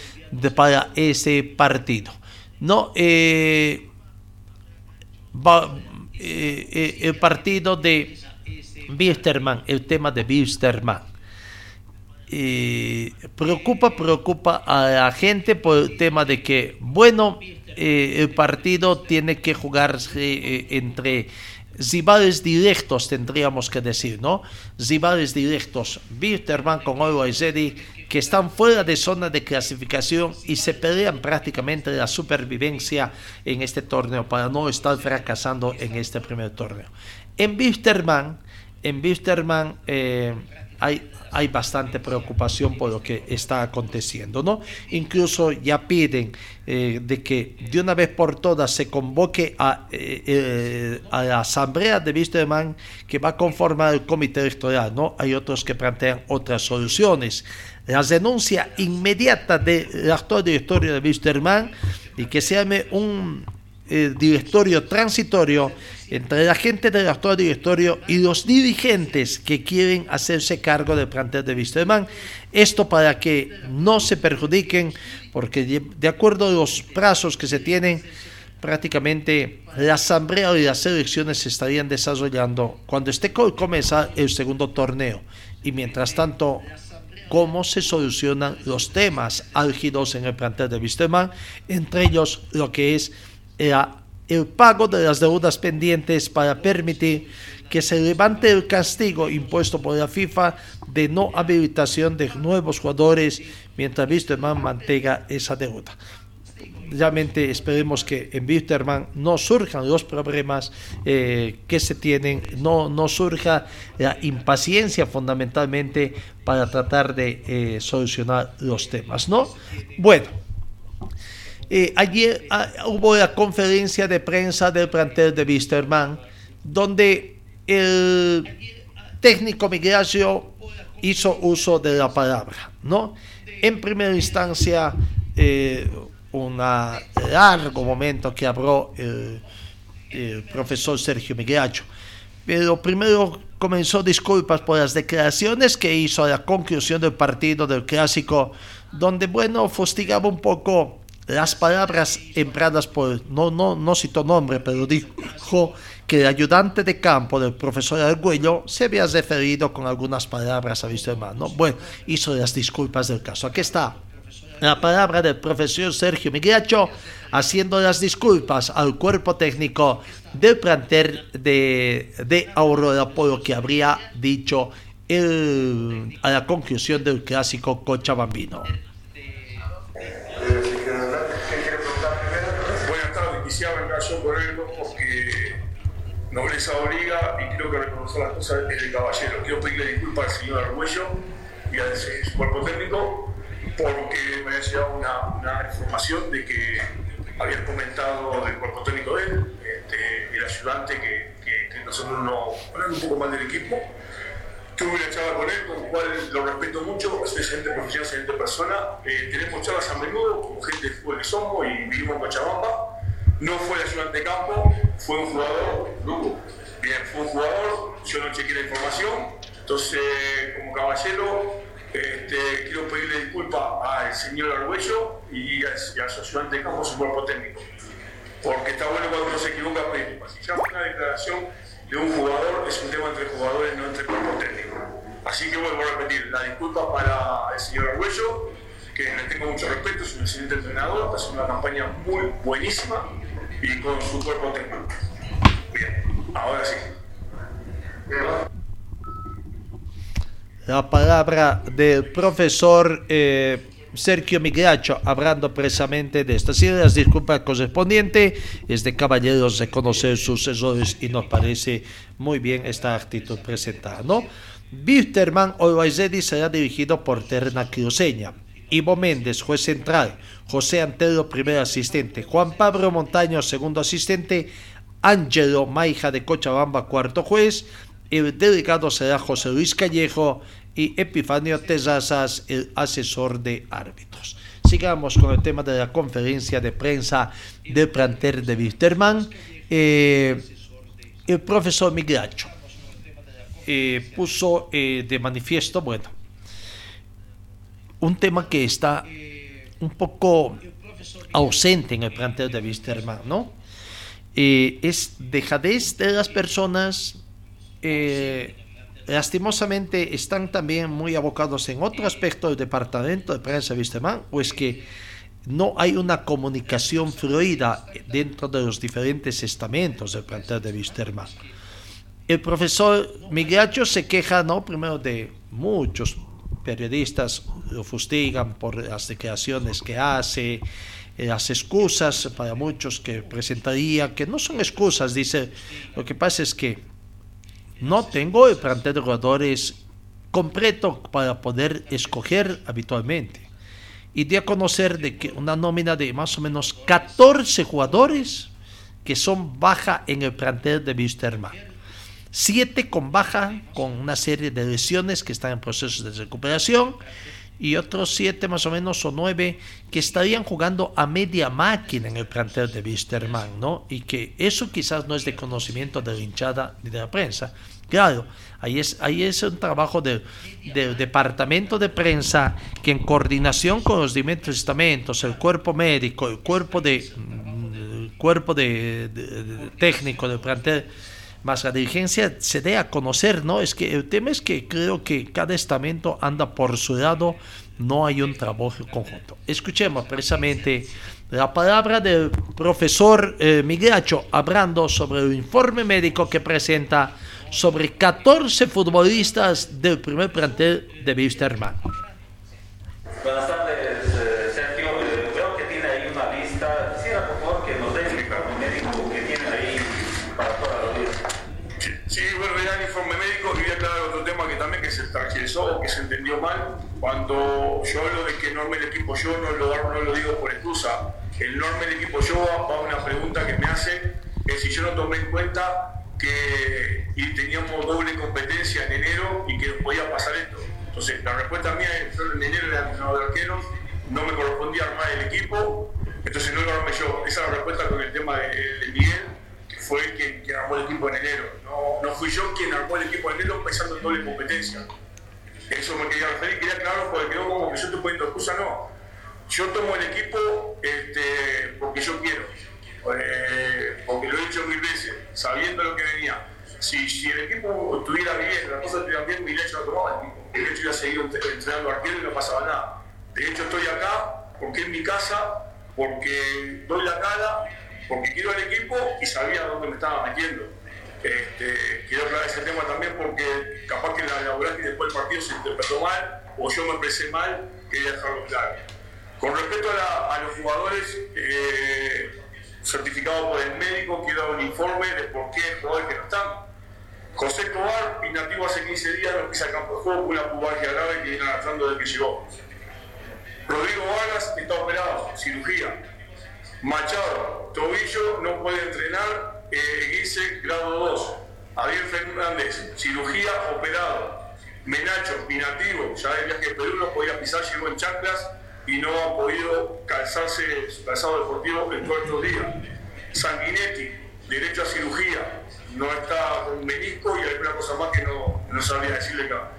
para ese partido. No, eh, eh, eh, el partido de Wisterman, el tema de Wisterman. preocupa, preocupa a la gente por el tema de que, bueno, eh, el partido tiene que jugarse eh, entre rivales directos, tendríamos que decir, ¿no? Rivales directos, Bitterman con Oro Zedi, que están fuera de zona de clasificación y se pelean prácticamente la supervivencia en este torneo para no estar fracasando en este primer torneo. En Bitterman, en Bitterman, eh, hay, hay bastante preocupación por lo que está aconteciendo, ¿no? Incluso ya piden eh, de que de una vez por todas se convoque a, eh, eh, a la asamblea de Wisterman que va a conformar el comité electoral, ¿no? Hay otros que plantean otras soluciones. La denuncia inmediata del actual directorio de Wisterman y que se llame un directorio transitorio entre la gente del actual directorio y los dirigentes que quieren hacerse cargo del plantel de Wisterman. Esto para que no se perjudiquen, porque de acuerdo a los plazos que se tienen, prácticamente la asamblea y las elecciones se estarían desarrollando cuando esté comenzar el segundo torneo. Y mientras tanto, cómo se solucionan los temas álgidos en el plantel de Wisterman, entre ellos lo que es la el pago de las deudas pendientes para permitir que se levante el castigo impuesto por la FIFA de no habilitación de nuevos jugadores mientras Wisterman mantenga esa deuda. Realmente esperemos que en Wisterman no surjan los problemas eh, que se tienen, no, no surja la impaciencia fundamentalmente para tratar de eh, solucionar los temas, ¿no? Bueno, eh, ayer ah, hubo la conferencia de prensa del plantel de Wisterman, donde el técnico Migracio hizo uso de la palabra, ¿no? En primera instancia, eh, un largo momento que habló el, profesor Sergio Migracio, pero primero comenzó disculpas por las declaraciones que hizo a la conclusión del partido del clásico, donde, bueno, fustigaba un poco las palabras empleadas por, no, no, no nombre, pero dijo que el ayudante de campo del profesor Arguello se había referido con algunas palabras a visto hermano. Bueno, hizo las disculpas del caso. Aquí está la palabra del profesor Sergio Migliacho haciendo las disculpas al cuerpo técnico del plantel de, de Aurora por lo que habría dicho el, a la conclusión del clásico Cochabambino. Nobleza obliga y creo que reconocer las cosas es de caballero. Quiero pedirle disculpas al señor Arguello y a su cuerpo técnico porque me ha llegado una, información de que habían comentado del cuerpo técnico de él, este, el ayudante, que, que, nosotros no un poco mal del equipo. Tuve una charla con él, con el cual lo respeto mucho, es excelente profesional, excelente persona. Eh, tenemos charlas a menudo con gente de fútbol que somos y vivimos en Cochabamba no fue el ayudante de campo, fue un jugador, bien, fue un jugador, yo no chequeé la información, entonces como caballero este, quiero pedirle disculpas al señor Arguello y a, su ayudante de campo, su cuerpo técnico, porque está bueno cuando uno se equivoca pedir disculpas. Si ya fue una declaración de un jugador, es un tema entre jugadores, no entre cuerpo técnico. Así que vuelvo a repetir, la disculpa para el señor Arguello, que le tengo mucho respeto, es un excelente entrenador, está haciendo una campaña muy buenísima y con su cuerpo. Bien, ahora sí. La palabra del profesor eh, Sergio Migracho hablando precisamente de esto. Así las disculpas correspondientes es de caballeros reconocer sus errores y nos parece muy bien esta actitud presentada, ¿no? Wisterman Oloaizedi será dirigido por Terna Cruceña. Ivo Méndez, juez central, José Antero, primer asistente, Juan Pablo Montaño, segundo asistente, Ángelo Maija de Cochabamba, cuarto juez, el delegado será José Luis Callejo y Epifanio Tezazas, el asesor de árbitros. Sigamos con el tema de la conferencia de prensa del plantel de Wisterman. Eh, el profesor Migracho eh, puso eh, de manifiesto, bueno, un tema que está un poco ausente en el plantel de Wisterman, ¿no? Eh, es dejadez de las personas, eh, lastimosamente están también muy abocados en otro aspecto del departamento de prensa de Wisterman, o es que no hay una comunicación fluida dentro de los diferentes estamentos del plantel de Wisterman. El profesor Migracho se queja, ¿no? Primero de muchos periodistas lo fustigan por las declaraciones que hace, eh, las excusas para muchos que presentaría, que no son excusas, dice, lo que pasa es que no tengo el plantel de jugadores completo para poder escoger habitualmente. Y de a conocer de que una nómina de más o menos 14 jugadores que son baja en el plantel de Wisterman. Siete con baja, con una serie de lesiones que están en procesos de recuperación y otros siete más o menos o nueve que estarían jugando a media máquina en el plantel de Wisterman, ¿no? Y que eso quizás no es de conocimiento de la hinchada ni de la prensa. Claro, ahí es, ahí es un trabajo del departamento de prensa que en coordinación con los diferentes estamentos, el cuerpo médico, el cuerpo de el cuerpo de, técnico del plantel más la dirigencia se dé a conocer, ¿no? Es que el tema es que creo que cada estamento anda por su lado, no hay un trabajo conjunto. Escuchemos precisamente la palabra del profesor eh, Migracho hablando sobre el informe médico que presenta sobre 14 futbolistas del primer plantel de Wisterman. Buenas tardes, eh, Sergio. Eh, veo que tiene ahí una lista. Quisiera, por favor, que nos dé el informe médico que tiene ahí para toda la vida. Sí, bueno, era el informe médico y voy a aclarar otro tema que también que o que se entendió mal. Cuando yo hablo de que norme el equipo yo, no lo, digo por excusa. El norme del equipo yo va a una pregunta que me hace, que si yo no tomé en cuenta que y teníamos doble competencia en enero y que nos podía pasar esto. Entonces, la respuesta mía es, yo en enero era entrenador de arqueros, no me correspondía armar el equipo, entonces no lo armé yo. Esa es la respuesta con el tema de, Miguel, que fue quien, quien, armó el equipo en enero. No, no, fui yo quien armó el equipo en enero pensando en doble competencia. Eso me quería referir, quería claro, porque quedó como que yo estoy poniendo excusa, no. Yo tomo el equipo este, porque yo quiero eh, porque lo he dicho mil veces, sabiendo lo que venía. Si, si el equipo estuviera bien, las cosas estuvieran bien, mi hecho no tomaba el equipo. El hecho iba a seguir entrenando arquero y no pasaba nada. De hecho, estoy acá porque es mi casa, porque doy la cara, porque quiero al equipo y sabía dónde me estaba metiendo. Este, quiero aclarar ese tema también porque capaz que la laboral y después el partido se interpretó mal o yo me expresé mal, quería dejarlo claro. Con respecto a, a los jugadores, eh, certificado por el médico que da un informe de por qué el jugador que no están. José Escobar, inactivo hace 15 días, no pisa campo de juego con una pubalgia grave que viene arrastrando desde que llegó. Rodrigo Vargas está operado, cirugía. Machado, tobillo, no puede entrenar, eh, grado 2. Ariel Fernández, cirugía, operado. Menacho, inactivo, ya de viaje de Perú, no podía pisar, llegó en chanclas y no ha podido calzarse su calzado deportivo en todos estos días. Sanguinetti, derecho a cirugía, no está con menisco y hay una cosa más que no, no sabría decirle acá.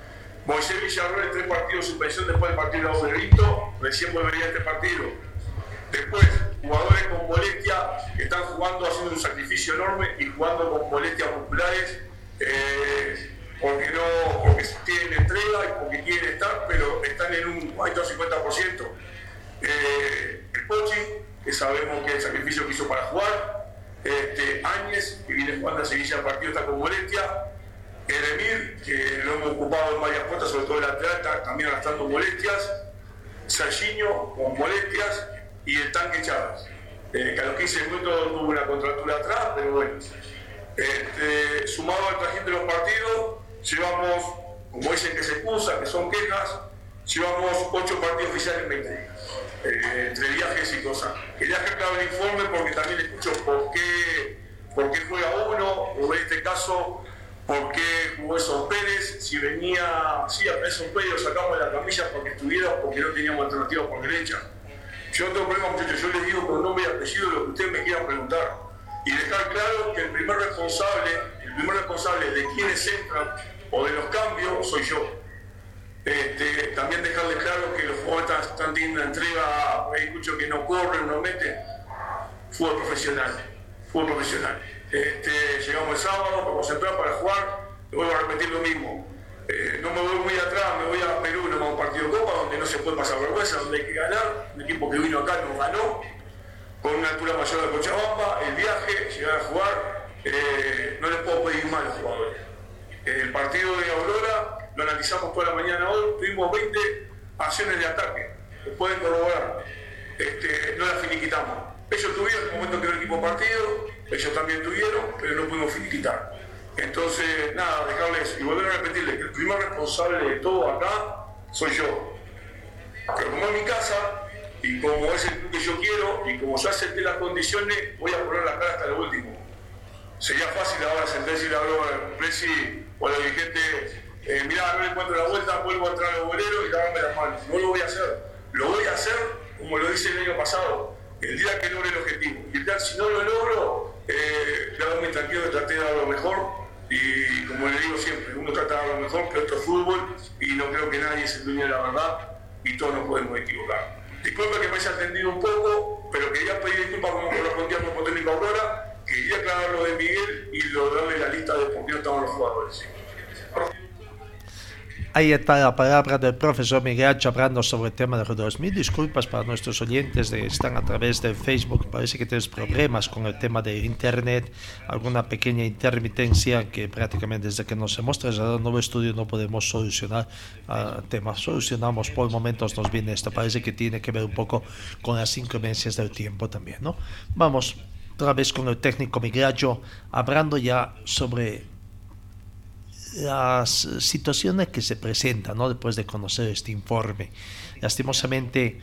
Moisés Villarroel, tres partidos de suspensión después del partido de Obrerito, recién volvería a este partido. Después, jugadores con molestia que están jugando, haciendo un sacrificio enorme y jugando con molestias musculares. Eh, porque no porque tienen entrega y porque quieren estar, pero están en un 50%. Eh, el Pochi, que sabemos que el sacrificio que hizo para jugar, este, Áñez, que viene jugando a Sevilla el partido, está con molestia, Eremir, que lo hemos ocupado en varias puertas, sobre todo el lateral, también arrastrando molestias, Serginho con molestias y el tanque Chávez, eh, que a los 15 minutos tuvo una contractura atrás, pero bueno. Este, sumado al trajín de los partidos, Llevamos, como dicen que se excusa, que son quejas, llevamos ocho partidos oficiales en 20 días, eh, entre viajes y cosas. Quería dejar claro el informe porque también escucho por qué, por qué juega uno, o en este caso, por qué jugó Eson Pérez, si venía, sí, a Eson Pérez lo sacamos de la camilla porque estuviera, porque no teníamos alternativa por derecha. Yo tengo problema, muchachos, yo les digo con nombre y apellido lo que ustedes me quieran preguntar. Y dejar claro que el primer responsable, el primer responsable de quienes entran o de los cambios soy yo. Este, también dejarle claro que los jugadores están, teniendo entrega, escucho que no corren, no meten. Fútbol profesional, fútbol profesional. Este, llegamos el sábado, para concentrar para jugar, vuelvo a repetir lo mismo. Eh, no me voy muy atrás, me voy a Perú, no a un partido de Copa, donde no se puede pasar vergüenza, donde hay que ganar. Un equipo que vino acá nos ganó, con una altura mayor de Cochabamba, el viaje, llegar a jugar, eh, no les puedo pedir más a los jugadores. El partido de Aurora lo analizamos toda la mañana hoy, tuvimos 20 acciones de ataque, lo pueden corroborar, este, no las finiquitamos. Ellos tuvieron el momento que era el equipo partido, ellos también tuvieron, pero no pudimos finiquitar. Entonces, nada, dejarles y volver a repetirles que el primer responsable de todo acá soy yo. Pero como es mi casa y como es el club que yo quiero y como ya acepté las condiciones, voy a poner la cara hasta lo último. Sería fácil ahora sentarse y hablar a Presi o a los dirigentes, eh, mirá, no le encuentro la vuelta, vuelvo a entrar al bolero y cagarme las manos. No lo voy a hacer. Lo voy a hacer como lo hice el año pasado, el día que logre el objetivo. Y el día, si no lo logro, eh, quedarme tranquilo traté de dar lo mejor. Y como le digo siempre, uno trata de lo mejor, esto es fútbol y no creo que nadie se dueñe de la verdad y todos nos podemos equivocar. Disculpe que me haya atendido un poco, pero quería pedir disculpas como correspondía como técnico Aurora, quería aclarar lo de Miguel y lo de la lista de por qué no estaban los jugadores. Ahí está la palabra del profesor Miguel hablando sobre el tema de los Mil disculpas para nuestros oyentes que están a través de Facebook. Parece que tienes problemas con el tema de Internet, alguna pequeña intermitencia que prácticamente desde que nos hemos trasladado al nuevo estudio no podemos solucionar uh, temas. Solucionamos por momentos, nos viene esto. Parece que tiene que ver un poco con las inclemencias del tiempo también. ¿no? Vamos otra vez con el técnico Miguel hablando ya sobre las situaciones que se presentan ¿no? después de conocer este informe. Lastimosamente,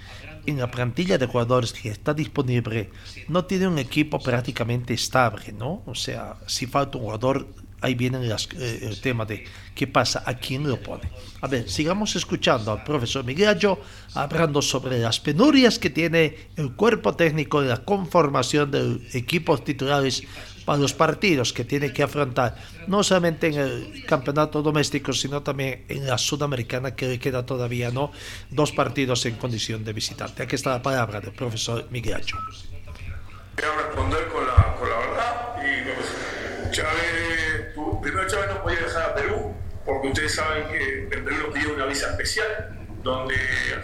en la plantilla de jugadores que está disponible, no tiene un equipo prácticamente estable, ¿no? O sea, si falta un jugador, ahí viene las, eh, el tema de qué pasa, a quién lo pone. A ver, sigamos escuchando al profesor Miguel hablando sobre las penurias que tiene el cuerpo técnico en la conformación de equipos titulares para los partidos que tiene que afrontar, no solamente en el campeonato doméstico, sino también en la sudamericana, que le queda todavía no dos partidos en condición de visitante. Aquí está la palabra del profesor Miguel Acho. Quiero responder con la, con la verdad. Y Chávez, primero Chávez no podía dejar a Perú, porque ustedes saben que en Perú nos pidió una visa especial donde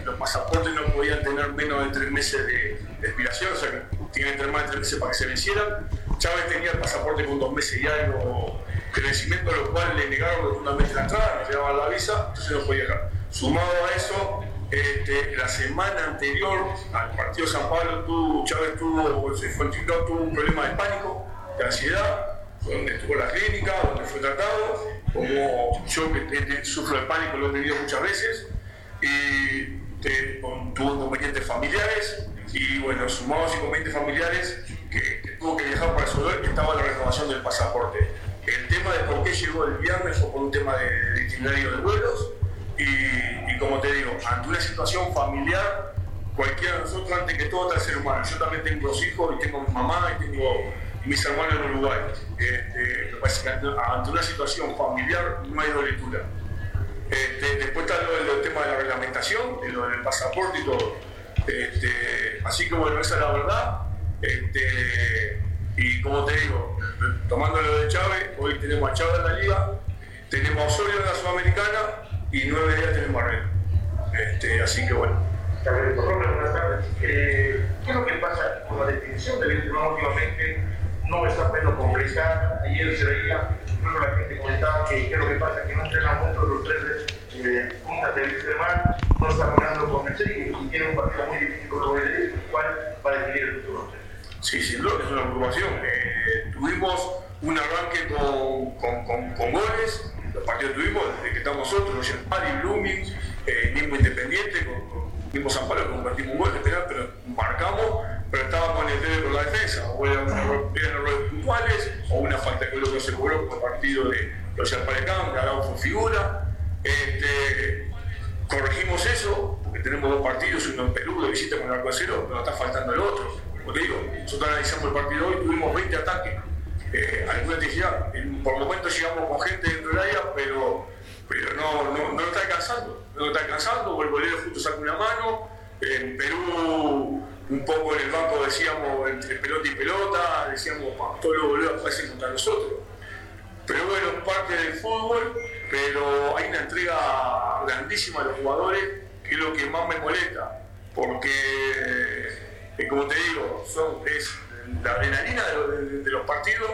los pasaportes no podían tener menos de tres meses de, expiración, o sea que tienen que tener más de tres meses para que se vencieran. Chávez tenía el pasaporte con dos meses y algo de vencimiento, lo cual le negaron rotundamente la entrada, le llevaban la visa, entonces no podía dejar. Sumado a eso, este, la semana anterior al partido de San Pablo, Chávez tuvo, se fue tuvo un problema de pánico, de ansiedad, donde estuvo la clínica, donde fue tratado, como yo que sufro de pánico lo he tenido muchas veces, y tuvo inconvenientes familiares y bueno, sumados inconvenientes familiares que, tuvo que viajar para resolver, estaba la renovación del pasaporte. El tema de por qué llegó el viernes fue por un tema de, itinerario de vuelos y, como te digo, ante una situación familiar, cualquiera de nosotros, antes que todo, está ser humano. Yo también tengo dos hijos y tengo mi mamá y tengo mis hermanos en Uruguay. Este, ante una situación familiar no hay lectura este, después está lo, el tema de la reglamentación, lo del pasaporte y todo. Este, así que bueno, esa es la verdad. Este, y como te digo, tomando lo de Chávez, hoy tenemos a Chávez en la liga, tenemos a Osorio en la Sudamericana y nueve días tenemos a Red. Este, así que bueno. Eh, ¿Qué es lo que pasa con la definición del entrenador últimamente? No está pudiendo concretar. Ayer se veía Luego la gente comentaba que qué es lo que pasa, que no entrenan juntos los tres eh, juntas de semana, no está jugando con el y tiene un partido muy difícil con el cual va a definir el futuro. Sí, sin duda, es una preocupación. Tuvimos un arranque con, con, con, con, goles, los partidos tuvimos desde que estamos nosotros, Pari, Blooming, eh, mismo Independiente, con, mismo San Pablo, convertimos un gol de penal, pero marcamos pero estábamos en el dedo con la defensa, o eran, errores puntuales, o una falta que luego se cobró por partido de los Palecán, que fue figura. Este, corregimos eso, porque tenemos dos partidos, uno en Perú de visita con el arco cero, pero está faltando el otro. Como digo, nosotros analizamos el partido hoy, tuvimos 20 ataques. Eh, alguna decía, por momentos llegamos con gente dentro del área, pero, pero no, no, no está alcanzando. No está alcanzando, el bolero justo saca una mano. En Perú un poco en el banco decíamos entre pelota y pelota, decíamos, todos los boludos aparecen contra nosotros. Pero bueno, parte del fútbol, pero hay una entrega grandísima a los jugadores, que es lo que más me molesta, porque, como te digo, es la adrenalina de, los partidos,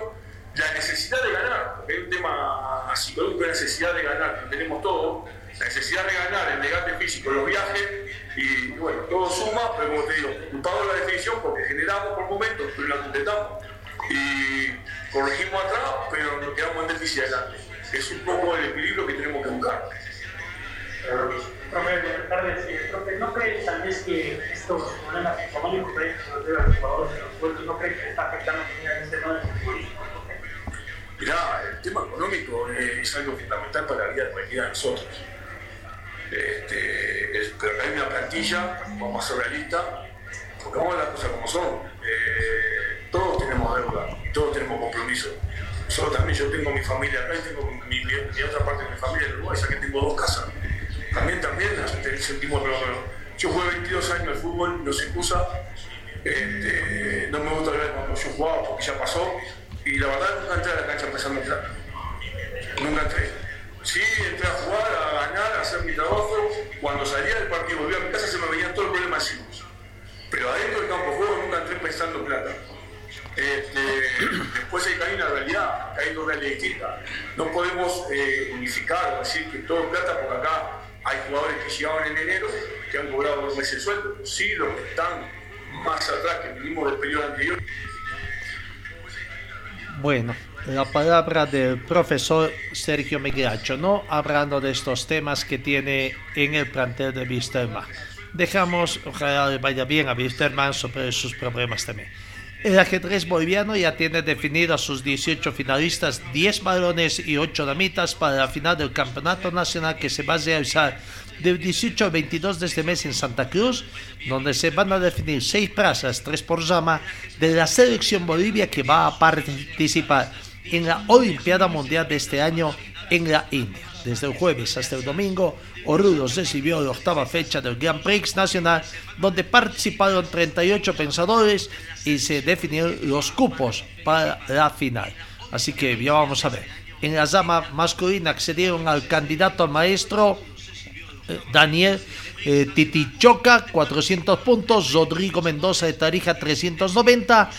la necesidad de ganar, porque hay un tema psicológico de necesidad de ganar, que tenemos todos, la necesidad de ganar, el desgaste físico, los viajes, y bueno, todo suma, pero como te digo, culpado la definición porque generamos por momentos, pero la completamos. y corregimos atrás, pero nos quedamos en déficit adelante. Es un poco el equilibrio que tenemos que buscar. Eh, ¿no cree tal vez que estos problemas económicos que debe a los jugadores los pueblos, no cree que está afectando a este nuevo futbolístico? Mirá, el tema económico es algo fundamental para la vida de cualquiera de nosotros. Este, es- pero hay una plantilla, vamos a ser realistas, porque vamos a las cosas como son. Eh, todos tenemos deuda todos tenemos compromiso. Nosotros también, yo tengo mi familia acá y tengo mi, mi- mi otra parte de mi familia en Uruguay, ya que tengo dos casas. También, también sentimos, pero yo jugué 22 años de fútbol, no se excusa. Este, no me gusta ver cuando yo jugaba porque ya pasó. Y la verdad nunca entré a la cancha empezando en plata. Nunca entré. Sí, entré a jugar, a ganar, a hacer mi trabajo. Cuando salía del partido, volvía a mi casa, se me venían todo el problema encima. Pero adentro del campo de juego nunca entré pensando en plata. Este, después hay hay una realidad, acá hay dos realidades distintas. No podemos eh, unificar o decir que todo es plata porque acá hay jugadores que llegaban en enero que han cobrado dos meses de sueldo. Sí, los que están más atrás que vinimos del periodo anterior. Bueno, la palabra del profesor Sergio Migracho, ¿no? Hablando de estos temas que tiene en el plantel de Wisterman. Dejamos, ojalá le vaya bien a Wisterman sobre sus problemas también. El ajedrez boliviano ya tiene definido a sus 18 finalistas, 10 varones y 8 damitas para la final del Campeonato Nacional que se va a realizar del 18 al 22 de este mes en Santa Cruz, donde se van a definir 6 plazas, 3 por llama, de la selección Bolivia que va a participar en la Olimpiada Mundial de este año en la India. Desde el jueves hasta el domingo, Oruro recibió la octava fecha del Grand Prix Nacional, donde participaron 38 pensadores y se definieron los cupos para la final. Así que ya vamos a ver. En la llama masculina accedieron al candidato a maestro eh, Daniel eh, Titichoca, 400 puntos, Rodrigo Mendoza de Tarija, 390.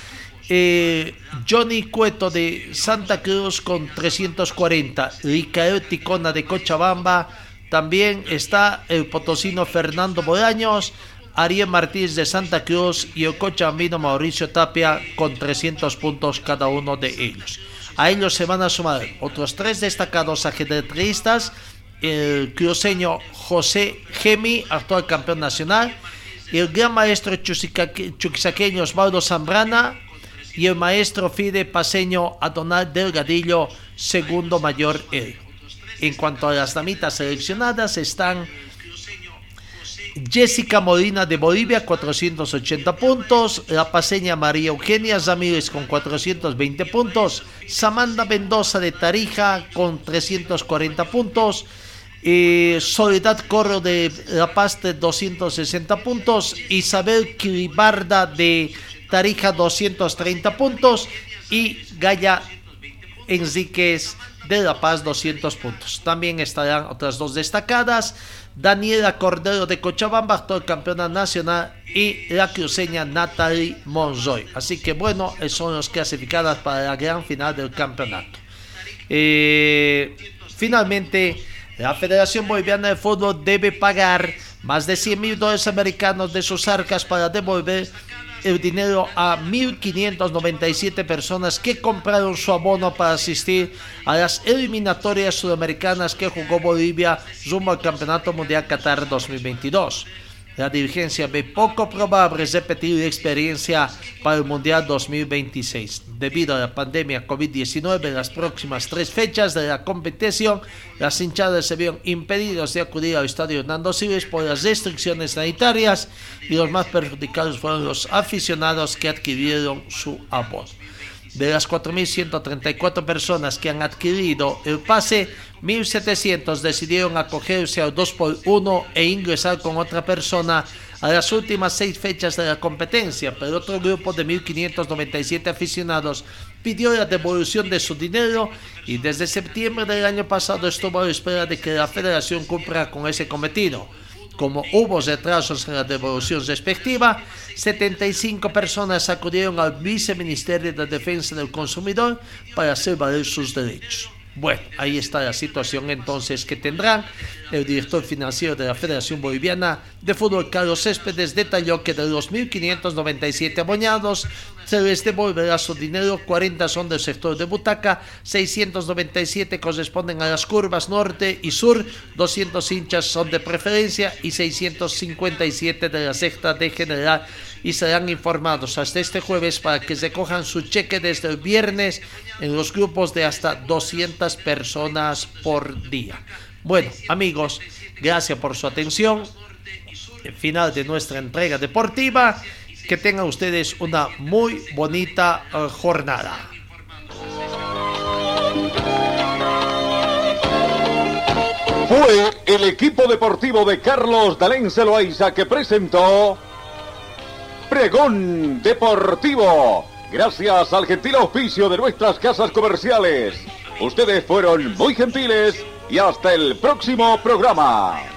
eh, Johnny Cueto de Santa Cruz con 340, Ricardo Ticona de Cochabamba, también está el potosino Fernando Bolaños, Ariel Martínez de Santa Cruz y el cochabambino Mauricio Tapia con 300 puntos cada uno de ellos. A ellos se van a sumar otros tres destacados ajedrecistas, el cruceño José Gemi, actual campeón nacional, el gran maestro chuquisaqueño Osvaldo Zambrana y el maestro Fide Paseño Adonal Delgadillo, segundo mayor. En cuanto a las damitas seleccionadas están Jessica Molina de Bolivia 480 puntos, la paseña María Eugenia Ramírez con 420 puntos, Samantha Mendoza de Tarija con 340 puntos, eh, Soledad Corro de La Paz de 260 puntos, Isabel Quiribarda de Tarija 230 puntos. Y Gaya Enríquez de La Paz 200 puntos. También estarán otras dos destacadas, Daniela Cordero de Cochabamba, actual campeona nacional, y la cruceña Natalie Monzoy. Así que bueno, son los clasificadas para la gran final del campeonato. Eh, finalmente, la Federación Boliviana de Fútbol debe pagar más de 100 mil dólares americanos de sus arcas para devolver el dinero a 1.597 personas que compraron su abono para asistir a las eliminatorias sudamericanas que jugó Bolivia rumbo al Campeonato Mundial Qatar 2022. La dirigencia ve poco probable repetir la experiencia para el Mundial 2026. Debido a la pandemia COVID-19, en las próximas tres fechas de la competición, las hinchadas se vieron impedidos de acudir al estadio Hernando Siles por las restricciones sanitarias y los más perjudicados fueron los aficionados que adquirieron su abono. De las 4.134 personas que han adquirido el pase, 1.700 decidieron acogerse al 2x1 e ingresar con otra persona a las últimas seis fechas de la competencia, pero otro grupo de 1.597 aficionados pidió la devolución de su dinero y desde septiembre del año pasado estuvo a la espera de que la federación cumpla con ese cometido. Como hubo retrasos en la devolución respectiva, 75 personas acudieron al Viceministerio de Defensa del Consumidor para hacer valer sus derechos. Bueno, ahí está la situación entonces que tendrán. El director financiero de la Federación Boliviana de Fútbol, Carlos Céspedes, detalló que de los 1.597 abonados se les devolverá su dinero, 40 son del sector de Butaca, 697 corresponden a las curvas norte y sur, 200 hinchas son de preferencia y 657 de la secta de general y serán informados hasta este jueves para que se cojan su cheque desde el viernes en los grupos de hasta 200 personas por día. Bueno, amigos, gracias por su atención. Final de nuestra entrega deportiva. Que tengan ustedes una muy bonita uh, jornada. Fue el equipo deportivo de Carlos Dalén Celoaiza que presentó Pregón Deportivo. Gracias al gentil auspicio de nuestras casas comerciales. Ustedes fueron muy gentiles y hasta el próximo programa.